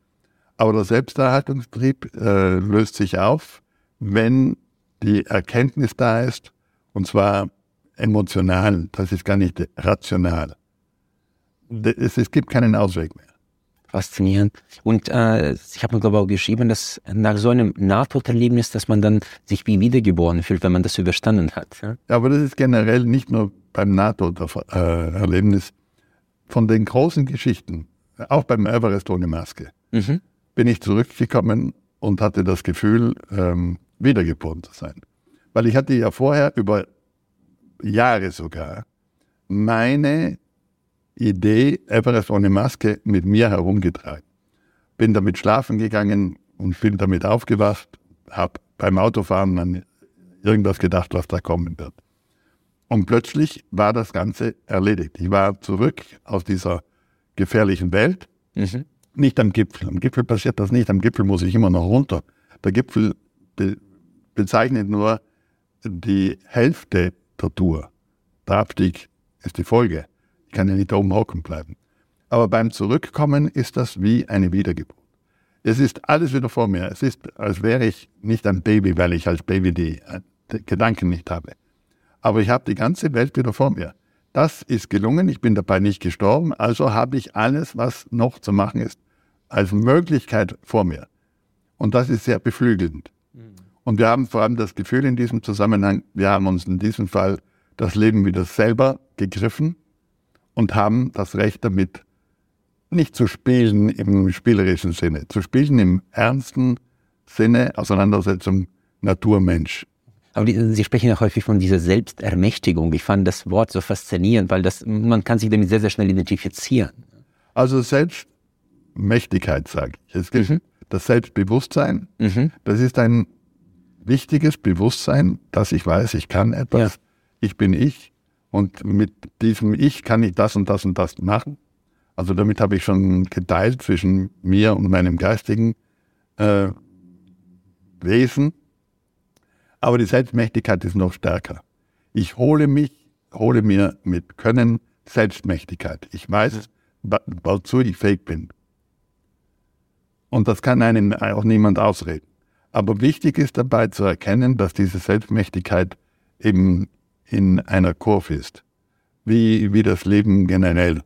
Aber der Selbsterhaltungstrieb äh, löst sich auf, wenn die Erkenntnis da ist, und zwar emotional, das ist gar nicht rational. Es, gibt keinen Ausweg mehr. Faszinierend. Und äh, ich habe mir, glaube ich, auch geschrieben, dass nach so einem Nahtoderlebnis, dass man dann sich wie wiedergeboren fühlt, wenn man das überstanden hat. Ja, ja aber das ist generell nicht nur beim Nahtoderlebnis. Von den großen Geschichten, auch beim Everest ohne Maske, mhm. Bin ich zurückgekommen und hatte das Gefühl, ähm, wiedergeboren zu sein. Weil ich hatte ja vorher über Jahre sogar meine Idee Everest ohne Maske mit mir herumgetragen. Bin damit schlafen gegangen und bin damit aufgewacht, habe beim Autofahren an irgendwas gedacht, was da kommen wird. Und plötzlich war das Ganze erledigt. Ich war zurück aus dieser gefährlichen Welt, mhm. Nicht am Gipfel. Am Gipfel passiert das nicht, am Gipfel muss ich immer noch runter. Der Gipfel be bezeichnet nur die Hälfte der Tour. Der Abstieg ist die Folge. Ich kann ja nicht da oben hocken bleiben. Aber beim Zurückkommen ist das wie eine Wiedergeburt. Es ist alles wieder vor mir. Es ist, als wäre ich nicht ein Baby, weil ich als Baby die, äh, die Gedanken nicht habe. Aber ich habe die ganze Welt wieder vor mir. Das ist gelungen. Ich bin dabei nicht gestorben. Also habe ich alles, was noch zu machen ist, als Möglichkeit vor mir. Und das ist sehr beflügelnd. Mhm. Und wir haben vor allem das Gefühl in diesem Zusammenhang, wir haben uns in diesem Fall das Leben wieder selber gegriffen und haben das Recht damit, nicht zu spielen im spielerischen Sinne, zu spielen im ernsten Sinne, Auseinandersetzung Natur-Mensch. Aber die, Sie sprechen ja häufig von dieser Selbstermächtigung. Ich fand das Wort so faszinierend, weil das, man kann sich damit sehr, sehr schnell identifizieren. Also Selbstmächtigkeit, sage ich. Es gibt mhm. das Selbstbewusstsein. Mhm. Das ist ein wichtiges Bewusstsein, dass ich weiß, ich kann etwas. Ja. Ich bin ich. Und mit diesem Ich kann ich das und das und das machen. Also damit habe ich schon geteilt zwischen mir und meinem geistigen äh, Wesen. Aber die Selbstmächtigkeit ist noch stärker. Ich hole mich, hole mir mit Können Selbstmächtigkeit. Ich weiß, wozu ich fähig bin. Und das kann einem auch niemand ausreden. Aber wichtig ist dabei zu erkennen, dass diese Selbstmächtigkeit eben in einer Kurve ist, wie, wie das Leben generell.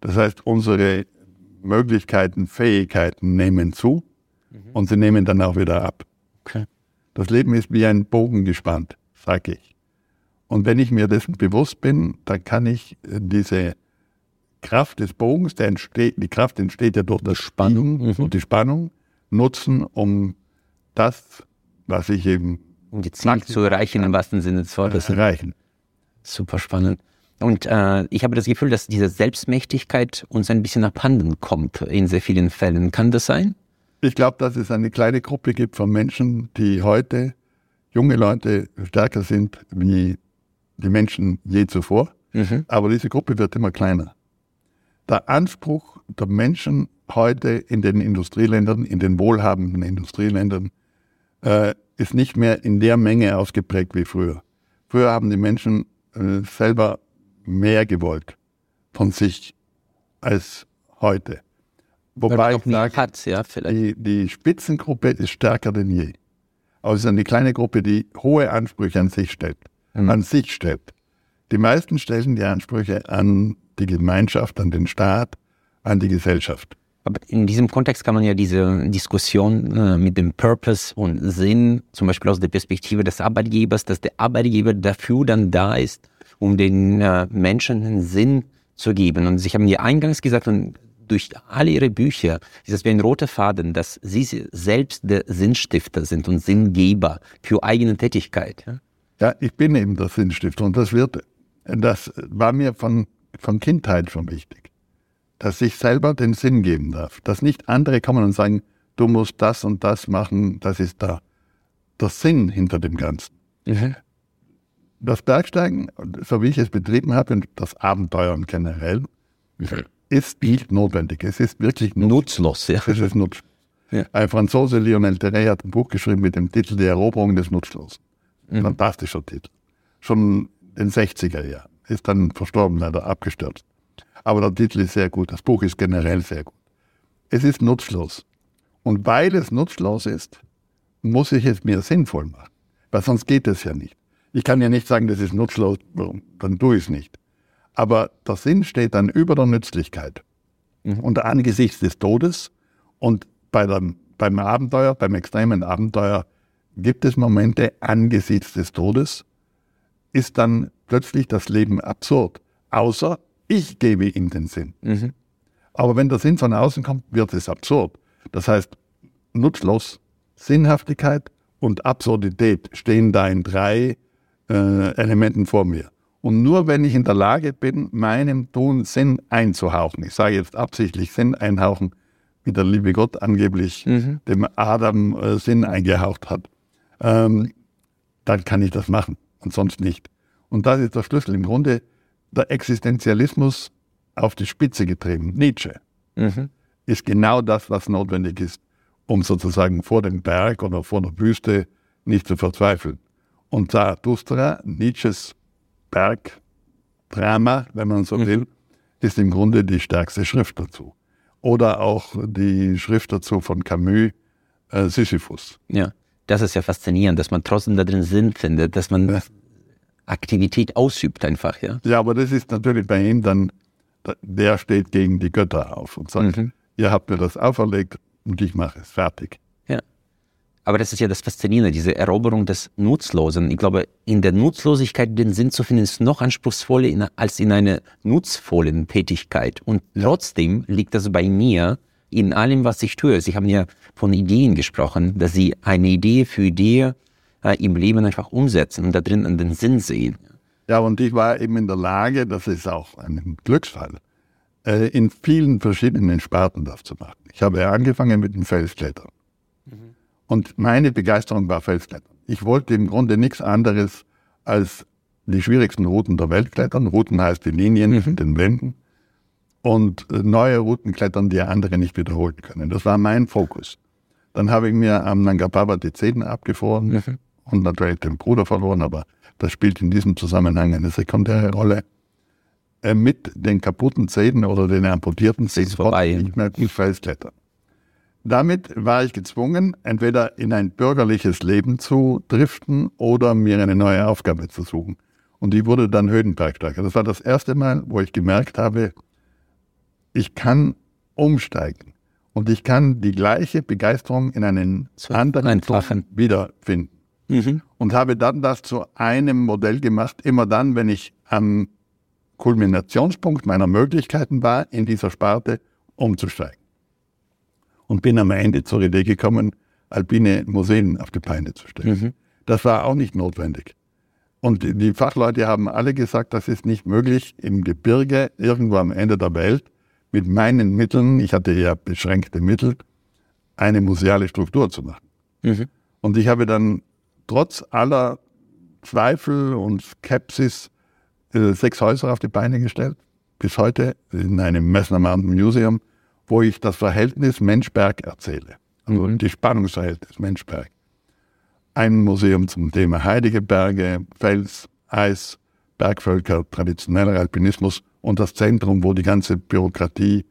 Das heißt, unsere Möglichkeiten, Fähigkeiten nehmen zu mhm. und sie nehmen dann auch wieder ab. Okay. Das Leben ist wie ein Bogen gespannt, sage ich. Und wenn ich mir dessen bewusst bin, dann kann ich diese Kraft des Bogens, der entsteht, die Kraft entsteht ja durch das Spannung mhm. und die Spannung nutzen, um das, was ich eben um die Ziele zu erreichen, im wahrsten Sinne des Wortes. Erreichen. Super spannend. Und äh, ich habe das Gefühl, dass diese Selbstmächtigkeit uns ein bisschen abhanden kommt in sehr vielen Fällen. Kann das sein? Ich glaube, dass es eine kleine Gruppe gibt von Menschen, die heute, junge Leute, stärker sind wie die Menschen je zuvor. Mhm. Aber diese Gruppe wird immer kleiner. Der Anspruch der Menschen heute in den Industrieländern, in den wohlhabenden Industrieländern, äh, ist nicht mehr in der Menge ausgeprägt wie früher. Früher haben die Menschen äh, selber mehr gewollt von sich als heute. Wobei ich sage, hat, ja, die, die Spitzengruppe ist stärker denn je. Aber es ist eine kleine Gruppe, die hohe Ansprüche an sich stellt. Mhm. An sich stellt. Die meisten stellen die Ansprüche an die Gemeinschaft, an den Staat, an die Gesellschaft. Aber in diesem Kontext kann man ja diese Diskussion äh, mit dem Purpose und Sinn, zum Beispiel aus der Perspektive des Arbeitgebers, dass der Arbeitgeber dafür dann da ist, um den äh, Menschen einen Sinn zu geben. Und Sie haben ja eingangs gesagt, und durch alle ihre Bücher ist es wie ein roter Faden, dass sie selbst der Sinnstifter sind und Sinngeber für eigene Tätigkeit. Ja, ja ich bin eben der Sinnstifter und das wird, das war mir von, von Kindheit schon wichtig, dass ich selber den Sinn geben darf, dass nicht andere kommen und sagen, du musst das und das machen, das ist da der Sinn hinter dem Ganzen. Mhm. Das Bergsteigen, so wie ich es betrieben habe, und das Abenteuern generell, ist nicht notwendig. Es ist wirklich nutzlos. Ja. Es ist nutzlos. Ja. Ein Franzose, Lionel Terray, hat ein Buch geschrieben mit dem Titel Die Eroberung des Nutzlosen. Mhm. Fantastischer Titel. Schon in den 60er Jahren. Ist dann verstorben, leider abgestürzt. Aber der Titel ist sehr gut. Das Buch ist generell sehr gut. Es ist nutzlos. Und weil es nutzlos ist, muss ich es mir sinnvoll machen. Weil sonst geht es ja nicht. Ich kann ja nicht sagen, das ist nutzlos, dann tue ich es nicht. Aber der Sinn steht dann über der Nützlichkeit. Mhm. Und angesichts des Todes und bei dem, beim Abenteuer, beim extremen Abenteuer, gibt es Momente angesichts des Todes, ist dann plötzlich das Leben absurd. Außer ich gebe ihm den Sinn. Mhm. Aber wenn der Sinn von außen kommt, wird es absurd. Das heißt, nutzlos, Sinnhaftigkeit und Absurdität stehen da in drei äh, Elementen vor mir. Und nur wenn ich in der Lage bin, meinem Tun Sinn einzuhauchen, ich sage jetzt absichtlich Sinn einhauchen, wie der liebe Gott angeblich mhm. dem Adam äh, Sinn eingehaucht hat, ähm, dann kann ich das machen und sonst nicht. Und das ist der Schlüssel. Im Grunde der Existenzialismus auf die Spitze getrieben, Nietzsche, mhm. ist genau das, was notwendig ist, um sozusagen vor dem Berg oder vor der Wüste nicht zu verzweifeln. Und Zarathustra, Nietzsches Bergdrama, wenn man so mhm. will, ist im Grunde die stärkste Schrift dazu. Oder auch die Schrift dazu von Camus, äh, Sisyphus. Ja, das ist ja faszinierend, dass man trotzdem da drin Sinn findet, dass man ja. Aktivität ausübt einfach, ja. Ja, aber das ist natürlich bei ihm dann, der steht gegen die Götter auf und sagt, mhm. ihr habt mir das auferlegt und ich mache es fertig. Aber das ist ja das Faszinierende, diese Eroberung des Nutzlosen. Ich glaube, in der Nutzlosigkeit den Sinn zu finden, ist noch anspruchsvoller als in einer nutzvollen Tätigkeit. Und trotzdem liegt das bei mir in allem, was ich tue. Sie haben ja von Ideen gesprochen, dass Sie eine Idee für Idee äh, im Leben einfach umsetzen und da drin den Sinn sehen. Ja, und ich war eben in der Lage, das ist auch ein Glücksfall, äh, in vielen verschiedenen Sparten das zu machen. Ich habe angefangen mit dem Felsklettern. Und meine Begeisterung war Felsklettern. Ich wollte im Grunde nichts anderes als die schwierigsten Routen der Welt klettern. Routen heißt die Linien mhm. den Wänden. Und äh, neue Routen klettern, die andere nicht wiederholen können. Das war mein Fokus. Dann habe ich mir am Nanga Parbat die Zähne abgefroren mhm. und natürlich den Bruder verloren, aber das spielt in diesem Zusammenhang eine sekundäre Rolle. Äh, mit den kaputten Zähnen oder den amputierten Zähnen vorbei. nicht mehr gut Felsklettern. Damit war ich gezwungen, entweder in ein bürgerliches Leben zu driften oder mir eine neue Aufgabe zu suchen. Und die wurde dann Höhenbergsteiger. Das war das erste Mal, wo ich gemerkt habe, ich kann umsteigen. Und ich kann die gleiche Begeisterung in einen so anderen Einfachen wiederfinden. Mhm. Und habe dann das zu einem Modell gemacht, immer dann, wenn ich am Kulminationspunkt meiner Möglichkeiten war, in dieser Sparte umzusteigen und bin am Ende zur Idee gekommen, alpine Museen auf die Beine zu stellen. Mhm. Das war auch nicht notwendig. Und die Fachleute haben alle gesagt, das ist nicht möglich im Gebirge, irgendwo am Ende der Welt, mit meinen Mitteln, ich hatte ja beschränkte Mittel, eine museale Struktur zu machen. Mhm. Und ich habe dann trotz aller Zweifel und Skepsis äh, sechs Häuser auf die Beine gestellt, bis heute in einem Messner Mountain Museum wo ich das Verhältnis Mensch-Berg erzähle. Also mhm. die Spannungsverhältnis Mensch-Berg. Ein Museum zum Thema Heilige Berge, Fels, Eis, Bergvölker, traditioneller Alpinismus und das Zentrum, wo die ganze Bürokratie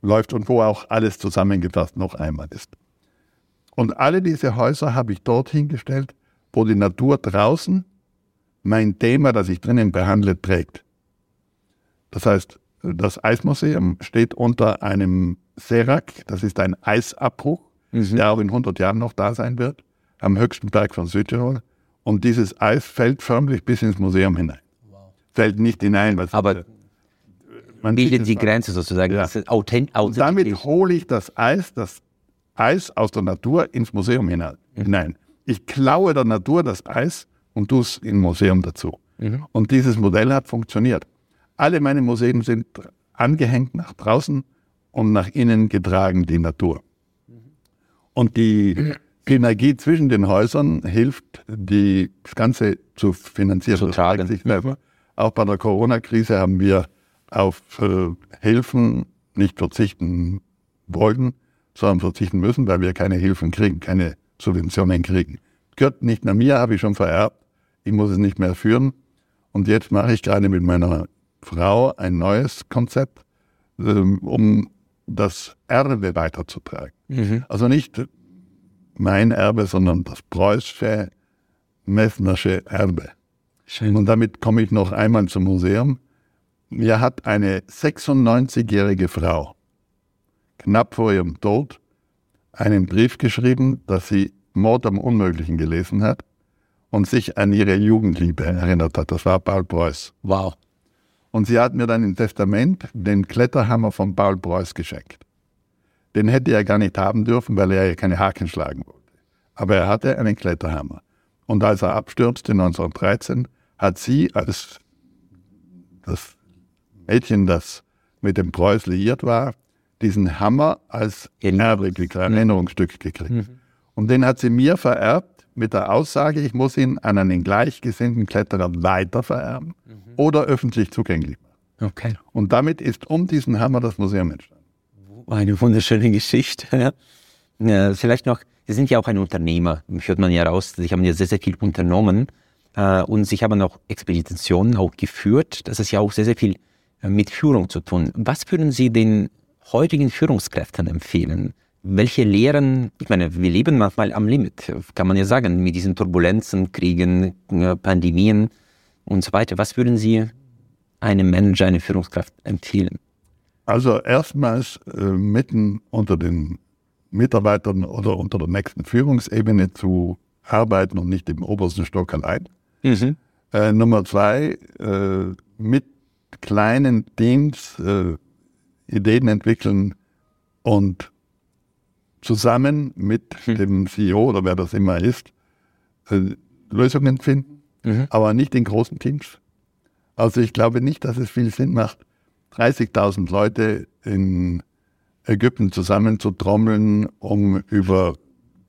läuft und wo auch alles zusammengefasst noch einmal ist. Und alle diese Häuser habe ich dort hingestellt, wo die Natur draußen mein Thema, das ich drinnen behandle, trägt. Das heißt, das Eismuseum steht unter einem Serac, das ist ein Eisabbruch, mhm. der auch in 100 Jahren noch da sein wird, am höchsten Berg von Südtirol. Und dieses Eis fällt förmlich bis ins Museum hinein. Wow. Fällt nicht hinein. Aber Man bildet die. Grenze sozusagen. Ja. Authent Und damit hole ich das Eis, das Eis aus der Natur ins Museum hinein. hinein. Ich klaue der Natur das Eis und tue es im Museum dazu. Und dieses Modell hat funktioniert. Alle meine Museen sind angehängt nach draußen und nach innen getragen die Natur. Und die Synergie zwischen den Häusern hilft, die, das Ganze zu finanzieren. Zu tragen. Auch bei der Corona-Krise haben wir auf äh, Hilfen nicht verzichten wollten, sondern verzichten müssen, weil wir keine Hilfen kriegen, keine Subventionen kriegen. Gehört nicht mehr mir, habe ich schon vererbt. Ich muss es nicht mehr führen. Und jetzt mache ich gerade mit meiner Frau ein neues Konzept, ähm, um das Erbe weiterzutragen. Also nicht mein Erbe, sondern das preußische, messnersche Erbe. Schön. Und damit komme ich noch einmal zum Museum. Mir hat eine 96-jährige Frau knapp vor ihrem Tod einen Brief geschrieben, dass sie Mord am Unmöglichen gelesen hat und sich an ihre Jugendliebe erinnert hat. Das war Paul Preuß. Wow. Und sie hat mir dann im Testament den Kletterhammer von Paul Preuß geschenkt. Den hätte er gar nicht haben dürfen, weil er ja keine Haken schlagen wollte. Aber er hatte einen Kletterhammer. Und als er abstürzte 1913, hat sie als das Mädchen, das mit dem Preuß liiert war, diesen Hammer als Erbe gekriegt, Erinnerungsstück gekriegt. Und den hat sie mir vererbt mit der Aussage, ich muss ihn an einen gleichgesinnten Kletterer weitervererben oder öffentlich zugänglich machen. Okay. Und damit ist um diesen Hammer das Museum entstanden. Eine wunderschöne Geschichte. Ja. Vielleicht noch, Sie sind ja auch ein Unternehmer, hört man ja raus. Sie haben ja sehr, sehr viel unternommen äh, und Sie haben auch Expeditionen auch geführt. Das ist ja auch sehr, sehr viel mit Führung zu tun. Was würden Sie den heutigen Führungskräften empfehlen? Welche Lehren, ich meine, wir leben manchmal am Limit, kann man ja sagen, mit diesen Turbulenzen, Kriegen, äh, Pandemien und so weiter. Was würden Sie einem Manager, einer Führungskraft empfehlen? Also erstmals äh, mitten unter den Mitarbeitern oder unter der nächsten Führungsebene zu arbeiten und nicht im obersten Stock allein. Äh, Nummer zwei, äh, mit kleinen Teams äh, Ideen entwickeln und zusammen mit dem CEO oder wer das immer ist, äh, Lösungen finden, aber nicht in großen Teams. Also ich glaube nicht, dass es viel Sinn macht, 30.000 Leute in Ägypten zusammenzutrommeln, um über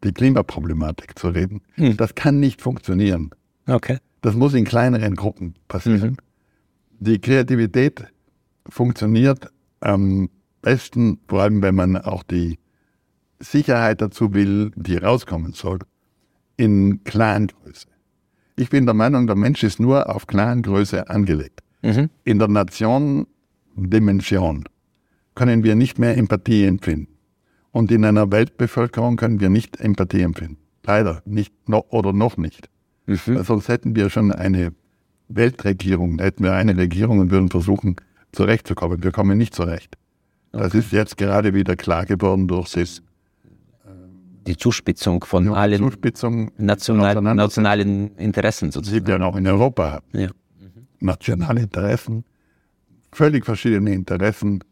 die Klimaproblematik zu reden. Das kann nicht funktionieren. Okay. Das muss in kleineren Gruppen passieren. Die Kreativität funktioniert am besten, vor allem wenn man auch die Sicherheit dazu will, die rauskommen soll, in Clangröße. Ich bin der Meinung, der Mensch ist nur auf Clangröße angelegt. In der Nation-Dimension können wir nicht mehr Empathie empfinden. Und in einer Weltbevölkerung können wir nicht Empathie empfinden. Leider nicht noch oder noch nicht. Sonst hätten wir schon eine Weltregierung, hätten wir eine Regierung und würden versuchen, zurechtzukommen. Wir kommen nicht zurecht. Das ist jetzt gerade wieder klar geworden durch das Die Zuspitzung von allen Zuspitzung national, nationalen Interessen die sozusagen. wir auch in Europa haben. Ja. nationale Interessen, völlig verschiedene Interessen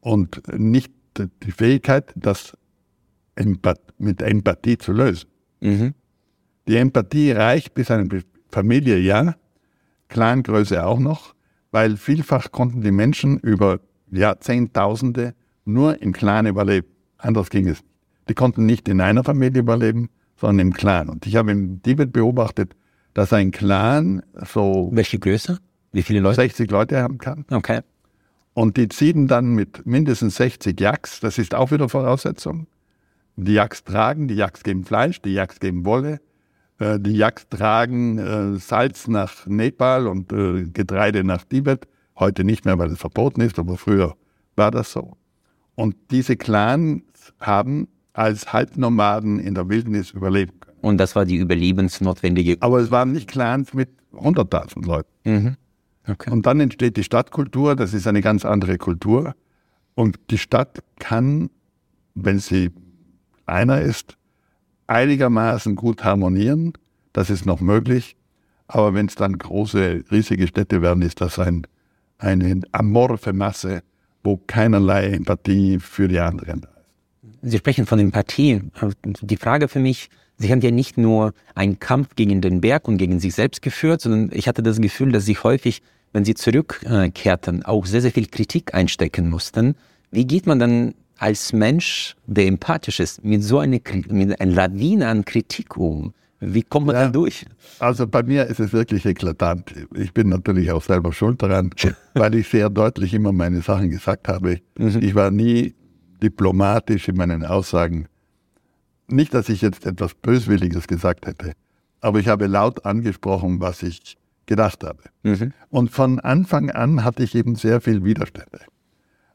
und nicht die Fähigkeit, das mit Empathie zu lösen. Mhm. Die Empathie reicht bis eine Familie, ja, Clangröße auch noch, weil vielfach konnten die Menschen über Jahrzehntausende nur im Clan überleben. Anders ging es nicht. Die konnten nicht in einer Familie überleben, sondern im Clan. Und ich habe im Tibet beobachtet, dass ein Clan so Welche Größe? Wie viele Leute? 60 Leute haben kann. Okay. Und die ziehen dann mit mindestens 60 Yaks, das ist auch wieder Voraussetzung. Die Yaks tragen, die Yaks geben Fleisch, die Yaks geben Wolle, äh, die Yaks tragen äh, Salz nach Nepal und äh, Getreide nach Tibet. Heute nicht mehr, weil es verboten ist, aber früher war das so. Und diese Clans haben als Halbnomaden in der Wildnis überleben können. Und das war die überlebensnotwendige. Aber es waren nicht Clans mit 100.000 Leuten. Mhm. Okay. Und dann entsteht die Stadtkultur, das ist eine ganz andere Kultur. Und die Stadt kann, wenn sie kleiner ist, einigermaßen gut harmonieren. Das ist noch möglich. Aber wenn es dann große, riesige Städte werden, ist das ein, eine amorphe Masse, wo keinerlei Empathie für die anderen da ist. Sie sprechen von Empathie. Die Frage für mich, Sie haben ja nicht nur einen Kampf gegen den Berg und gegen sich selbst geführt, sondern ich hatte das Gefühl, dass Sie häufig, wenn Sie zurückkehrten, auch sehr, sehr viel Kritik einstecken mussten. Wie geht man dann als Mensch, der empathisch ist, mit so einer, mit einer Lawine an Kritik um? Wie kommt man ja, da durch? Also bei mir ist es wirklich eklatant. Ich bin natürlich auch selber schuld daran, weil ich sehr deutlich immer meine Sachen gesagt habe. Mhm. Ich war nie diplomatisch in meinen Aussagen. Nicht, dass ich jetzt etwas Böswilliges gesagt hätte, aber ich habe laut angesprochen, was ich gedacht habe. Mhm. Und von Anfang an hatte ich eben sehr viel Widerstände.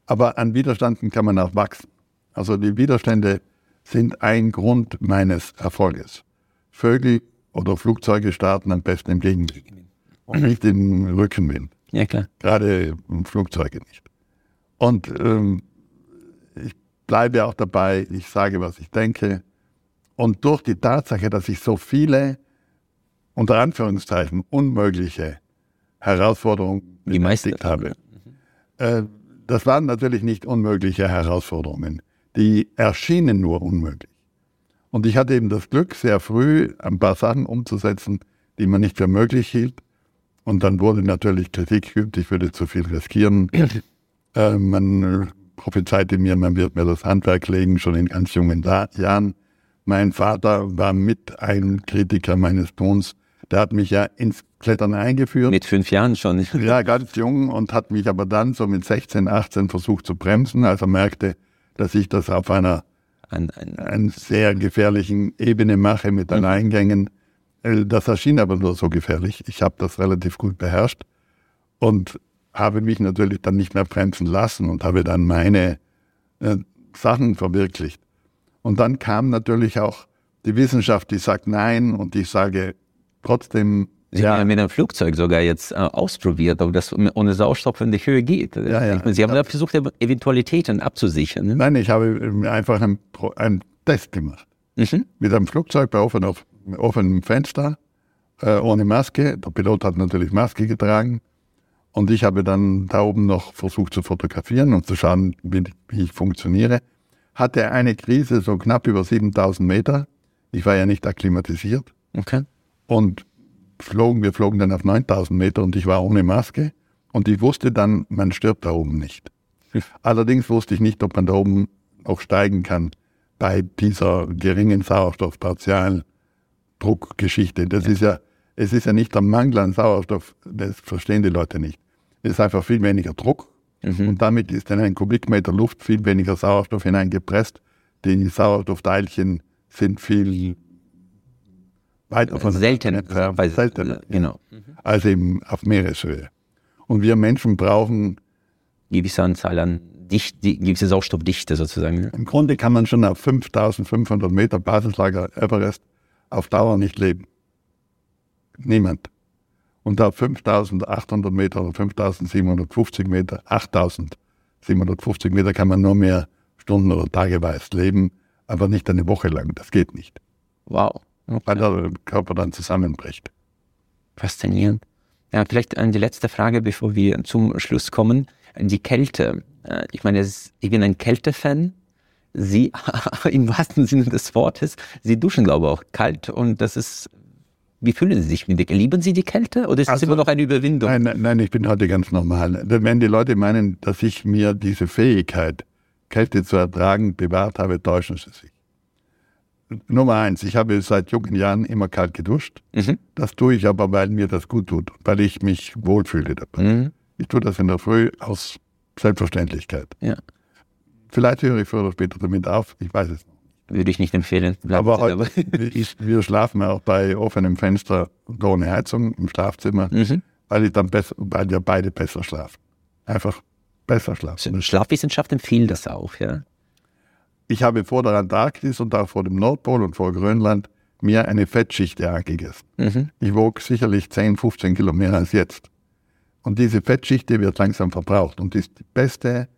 Aber an Widerständen kann man auch wachsen. Also die Widerstände sind ein Grund meines Erfolges. Vögel oder Flugzeuge starten am besten im Gegenwind und nicht im Rückenwind. Ja, klar. Gerade Flugzeuge nicht. Und ähm, ich bleibe auch dabei, ich sage, was ich denke. Und durch die Tatsache, dass ich so viele, unter Anführungszeichen, unmögliche Herausforderungen gemeistert habe, äh, das waren natürlich nicht unmögliche Herausforderungen. Die erschienen nur unmöglich. Und ich hatte eben das Glück, sehr früh ein paar Sachen umzusetzen, die man nicht für möglich hielt. Und dann wurde natürlich Kritik geübt, ich würde zu viel riskieren. äh, man prophezeite mir, man wird mir das Handwerk legen, schon in ganz jungen Jahren. Mein Vater war mit ein Kritiker meines Tons. Der hat mich ja ins Klettern eingeführt. Mit fünf Jahren schon. ja, ganz jung und hat mich aber dann so mit 16, 18 versucht zu bremsen, als er merkte, dass ich das auf einer ein, ein, ein sehr gefährlichen Ebene mache mit mhm. Alleingängen. Äh, das erschien aber nur so gefährlich. Ich habe das relativ gut beherrscht und habe mich natürlich dann nicht mehr bremsen lassen und habe dann meine äh, Sachen verwirklicht. Und dann kam natürlich auch die Wissenschaft, die sagt nein und ich sage trotzdem. Sie ja. haben ja mit einem Flugzeug sogar jetzt äh, ausprobiert, ob das ohne Sauerstoff in die Höhe geht. Ja, ja. Meine, Sie haben ja. versucht, Eventualitäten abzusichern. Ne? Nein, ich habe einfach einen, einen Test gemacht. Mhm. Mit einem Flugzeug bei offenem, offenem Fenster, äh, ohne Maske. Der Pilot hat natürlich Maske getragen. Und ich habe dann da oben noch versucht zu fotografieren und zu schauen, wie, wie ich funktioniere hatte eine Krise so knapp über 7000 Meter. Ich war ja nicht akklimatisiert. Okay. Und flogen, wir flogen dann auf 9000 Meter und ich war ohne Maske. Und ich wusste dann, man stirbt da oben nicht. Allerdings wusste ich nicht, ob man da oben auch steigen kann bei dieser geringen Sauerstoffpartialdruckgeschichte. Das ja. ist ja, es ist ja nicht der Mangel an Sauerstoff, das verstehen die Leute nicht. Es ist einfach viel weniger Druck Mhm. Und damit ist in einen Kubikmeter Luft viel weniger Sauerstoff hineingepresst. Die Sauerstoffteilchen sind viel weiter von selten, der, äh, seltener, genau. als eben auf Meereshöhe. Und wir Menschen brauchen gewisse Anzahl an Dicht, die, gewisse Sauerstoffdichte sozusagen. Im Grunde kann man schon auf 5500 Meter Basislager Everest auf Dauer nicht leben. Niemand. Und auf 5800 Meter oder 5750 Meter, 8750 Meter kann man nur mehr Stunden oder tageweise leben, aber nicht eine Woche lang. Das geht nicht. Wow. Weil der Körper dann zusammenbricht. Faszinierend. Ja, vielleicht die letzte Frage, bevor wir zum Schluss kommen. Die Kälte. Äh, ich meine, ich bin ein Kältefan. Sie, im wahrsten Sinne des Wortes, Sie duschen, glaube ich, auch kalt. Und das ist wie fühlen Sie sich mit der Lieben Sie die Kälte oder ist das also, immer noch eine Überwindung? Nein, nein, ich bin heute ganz normal. Wenn die Leute meinen, dass ich mir diese Fähigkeit, Kälte zu ertragen, bewahrt habe, täuschen sie sich. Nummer eins, ich habe seit jungen Jahren immer kalt geduscht. Mhm. Das tue ich aber, weil mir das gut tut, weil ich mich wohlfühle dabei. Mhm. Ich tue das in der Früh aus Selbstverständlichkeit. Ja. Vielleicht höre ich früher oder später damit auf, ich weiß es noch. Würde ich nicht empfehlen. aber heute, wir schlafen auch bei offenem Fenster und ohne Heizung im Schlafzimmer, mhm. weil, ich dann besser, weil wir beide besser schlafen. Einfach besser schlafen. Schlafwissenschaft empfiehlt das auch, ja. Ich habe vor der Antarktis und auch vor dem Nordpol und vor Grönland mir eine Fettschicht angegessen. Mhm. Ich wog sicherlich 10, 15 Kilo mehr als jetzt. Und diese Fettschicht die wird langsam verbraucht und ist die beste,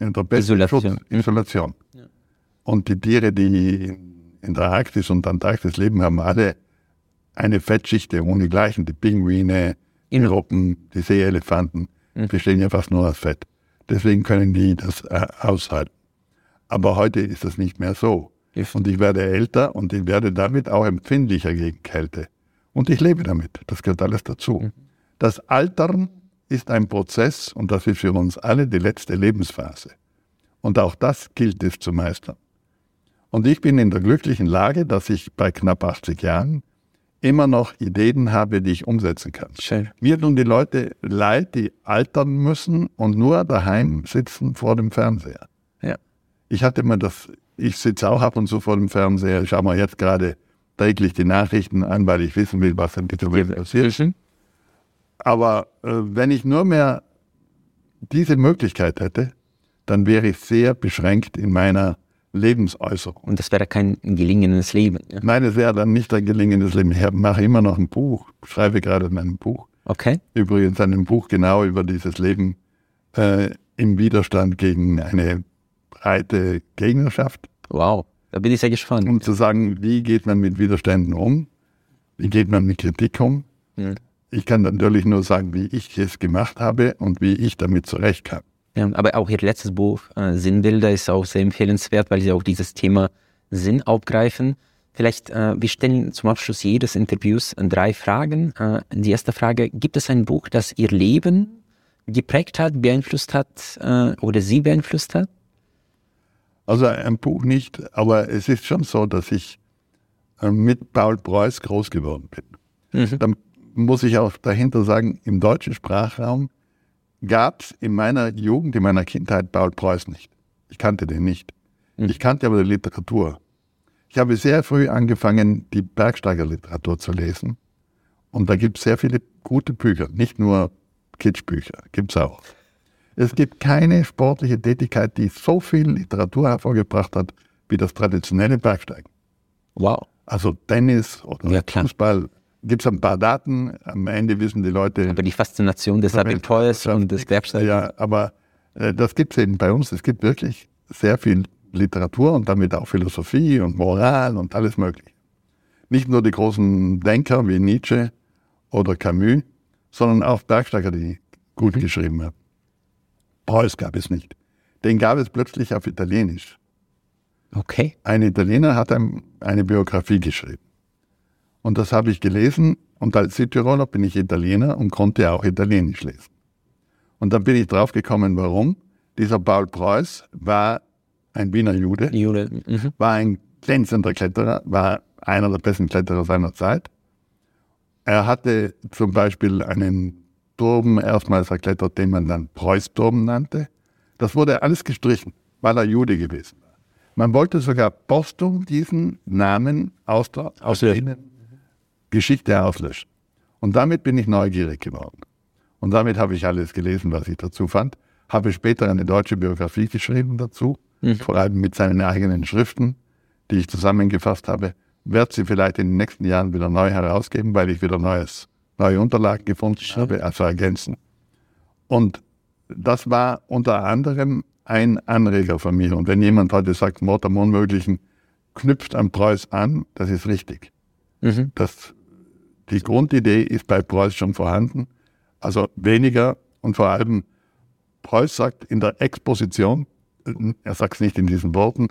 der beste Isolation. Schutz, Isolation. Ja. Und die Tiere, die in der Arktis und Antarktis leben, haben alle eine Fettschicht ohne Gleichen. Die Pinguine, die Robben, die Seeelefanten. Mhm. Bestehen ja fast nur aus Fett. Deswegen können die das äh, aushalten. Aber heute ist das nicht mehr so. Und ich werde älter und ich werde damit auch empfindlicher gegen Kälte. Und ich lebe damit. Das gehört alles dazu. Mhm. Das Altern ist ein Prozess und das ist für uns alle die letzte Lebensphase. Und auch das gilt es zu meistern. Und ich bin in der glücklichen Lage, dass ich bei knapp 80 Jahren immer noch Ideen habe, die ich umsetzen kann. Schön. Mir tun die Leute leid, die altern müssen und nur daheim sitzen vor dem Fernseher. Ich hatte mal das, ich sitze auch ab und zu vor dem Fernseher, ich schaue mir jetzt gerade täglich die Nachrichten an, weil ich wissen will, was in der Welt passiert. Aber äh, wenn ich nur mehr diese Möglichkeit hätte, dann wäre ich sehr beschränkt in meiner Lebensäußerung. Und das wäre kein gelingendes Leben. Ja? Nein, es wäre dann nicht ein gelingendes Leben. Ich mache immer noch ein Buch, schreibe gerade ein Buch. Okay. Übrigens ein Buch genau über dieses Leben äh, im Widerstand gegen eine breite Gegnerschaft. Wow, da bin ich sehr gespannt. Um zu sagen, wie geht man mit Widerständen um? Wie geht man mit Kritik um? Hm. Ich kann natürlich nur sagen, wie ich es gemacht habe und wie ich damit zurechtkam. Ja, aber auch Ihr letztes Buch, äh, Sinnbilder, ist auch sehr empfehlenswert, weil Sie auch dieses Thema Sinn aufgreifen. Vielleicht, äh, wir stellen zum Abschluss jedes Interviews drei Fragen. Äh, die erste Frage, gibt es ein Buch, das Ihr Leben geprägt hat, beeinflusst hat äh, oder Sie beeinflusst hat? Also ein Buch nicht, aber es ist schon so, dass ich äh, mit Paul Preuß groß geworden bin. Mhm. Dann muss ich auch dahinter sagen, im deutschen Sprachraum gab es in meiner Jugend, in meiner Kindheit Paul Preuß nicht. Ich kannte den nicht. Mhm. Ich kannte aber die Literatur. Ich habe sehr früh angefangen, die Bergsteigerliteratur zu lesen. Und da gibt es sehr viele gute Bücher, nicht nur Kitschbücher, gibt es auch. Es gibt keine sportliche Tätigkeit, die so viel Literatur hervorgebracht hat, wie das traditionelle Bergsteigen. Wow. Also Tennis oder ja, Fußball, gibt es ein paar Daten. Am Ende wissen die Leute. Aber die Faszination des Abenteuers und des Bergsteigens. Ja, aber äh, das gibt es eben bei uns. Es gibt wirklich sehr viel Literatur und damit auch Philosophie und Moral und alles Mögliche. Nicht nur die großen Denker wie Nietzsche oder Camus, sondern auch Bergsteiger, die gut mhm. geschrieben haben. Preuß gab es nicht. Den gab es plötzlich auf Italienisch. Okay. Ein Italiener hat eine Biografie geschrieben. Und das habe ich gelesen und als Südtiroler bin ich Italiener und konnte auch Italienisch lesen. Und dann bin ich draufgekommen, warum. Dieser Paul Preuß war ein Wiener Jude, Jude. Mhm. war ein glänzender Kletterer, war einer der besten Kletterer seiner Zeit. Er hatte zum Beispiel einen Turm erstmals erklettert, den man dann Preuß-Turm nannte. Das wurde alles gestrichen, weil er Jude gewesen war. Man wollte sogar postum diesen Namen aus der, aus der Geschichte auslöschen. Und damit bin ich neugierig geworden. Und damit habe ich alles gelesen, was ich dazu fand. Habe später eine deutsche Biografie geschrieben dazu, mhm. vor allem mit seinen eigenen Schriften, die ich zusammengefasst habe. Werde sie vielleicht in den nächsten Jahren wieder neu herausgeben, weil ich wieder neues, neue Unterlagen gefunden habe, also ergänzen. Und das war unter anderem ein Anreger von mir. Und wenn jemand heute sagt, Mord am Unmöglichen knüpft an Preuß an, das ist richtig. Mhm. Das die Grundidee ist bei Preuß schon vorhanden. Also weniger und vor allem Preuß sagt in der Exposition, er sagt es nicht in diesen Worten,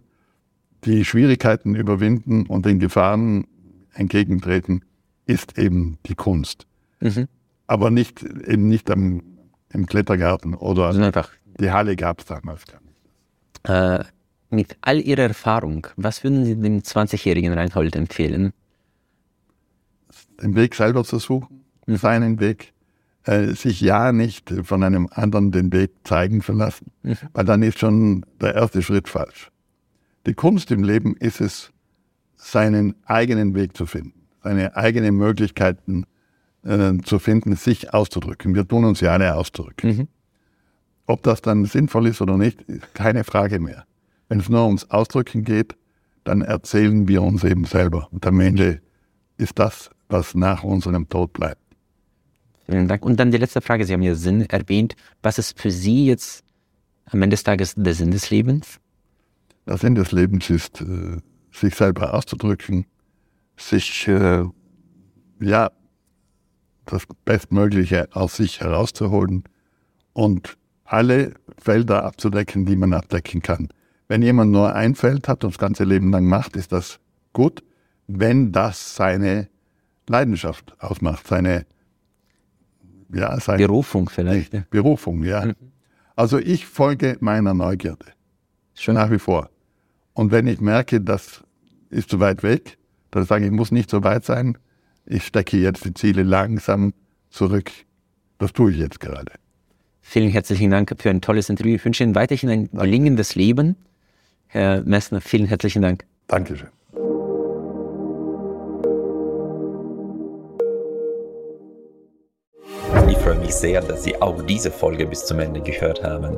die Schwierigkeiten überwinden und den Gefahren entgegentreten, ist eben die Kunst. Mhm. Aber nicht eben nicht am, im Klettergarten oder also einfach. die Halle gab es damals gar nicht. Äh, mit all Ihrer Erfahrung, was würden Sie dem 20-jährigen Reinhold empfehlen? den Weg selber zu suchen, seinen Weg, äh, sich ja nicht von einem anderen den Weg zeigen zu lassen, mhm. weil dann ist schon der erste Schritt falsch. Die Kunst im Leben ist es, seinen eigenen Weg zu finden, seine eigenen Möglichkeiten äh, zu finden, sich auszudrücken. Wir tun uns ja alle auszudrücken. Mhm. Ob das dann sinnvoll ist oder nicht, ist keine Frage mehr. Wenn es nur ums Ausdrücken geht, dann erzählen wir uns eben selber. Und am Ende ist das was nach unserem Tod bleibt. Vielen Dank. Und dann die letzte Frage. Sie haben ja Sinn erwähnt. Was ist für Sie jetzt am Ende des Tages der Sinn des Lebens? Der Sinn des Lebens ist, äh, sich selber auszudrücken, sich, äh, ja, das Bestmögliche aus sich herauszuholen und alle Felder abzudecken, die man abdecken kann. Wenn jemand nur ein Feld hat und das ganze Leben lang macht, ist das gut, wenn das seine Leidenschaft ausmacht, seine, ja, seine Berufung vielleicht. Ne? Berufung, ja. Mhm. Also ich folge meiner Neugierde. Schon. Nach wie vor. Und wenn ich merke, das ist zu weit weg, dann sage ich, ich muss nicht so weit sein. Ich stecke jetzt die Ziele langsam zurück. Das tue ich jetzt gerade. Vielen herzlichen Dank für ein tolles Interview. Ich wünsche Ihnen weiterhin ein gelingendes Leben. Herr Messner, vielen herzlichen Dank. Dankeschön. Ich freue mich sehr, dass Sie auch diese Folge bis zum Ende gehört haben.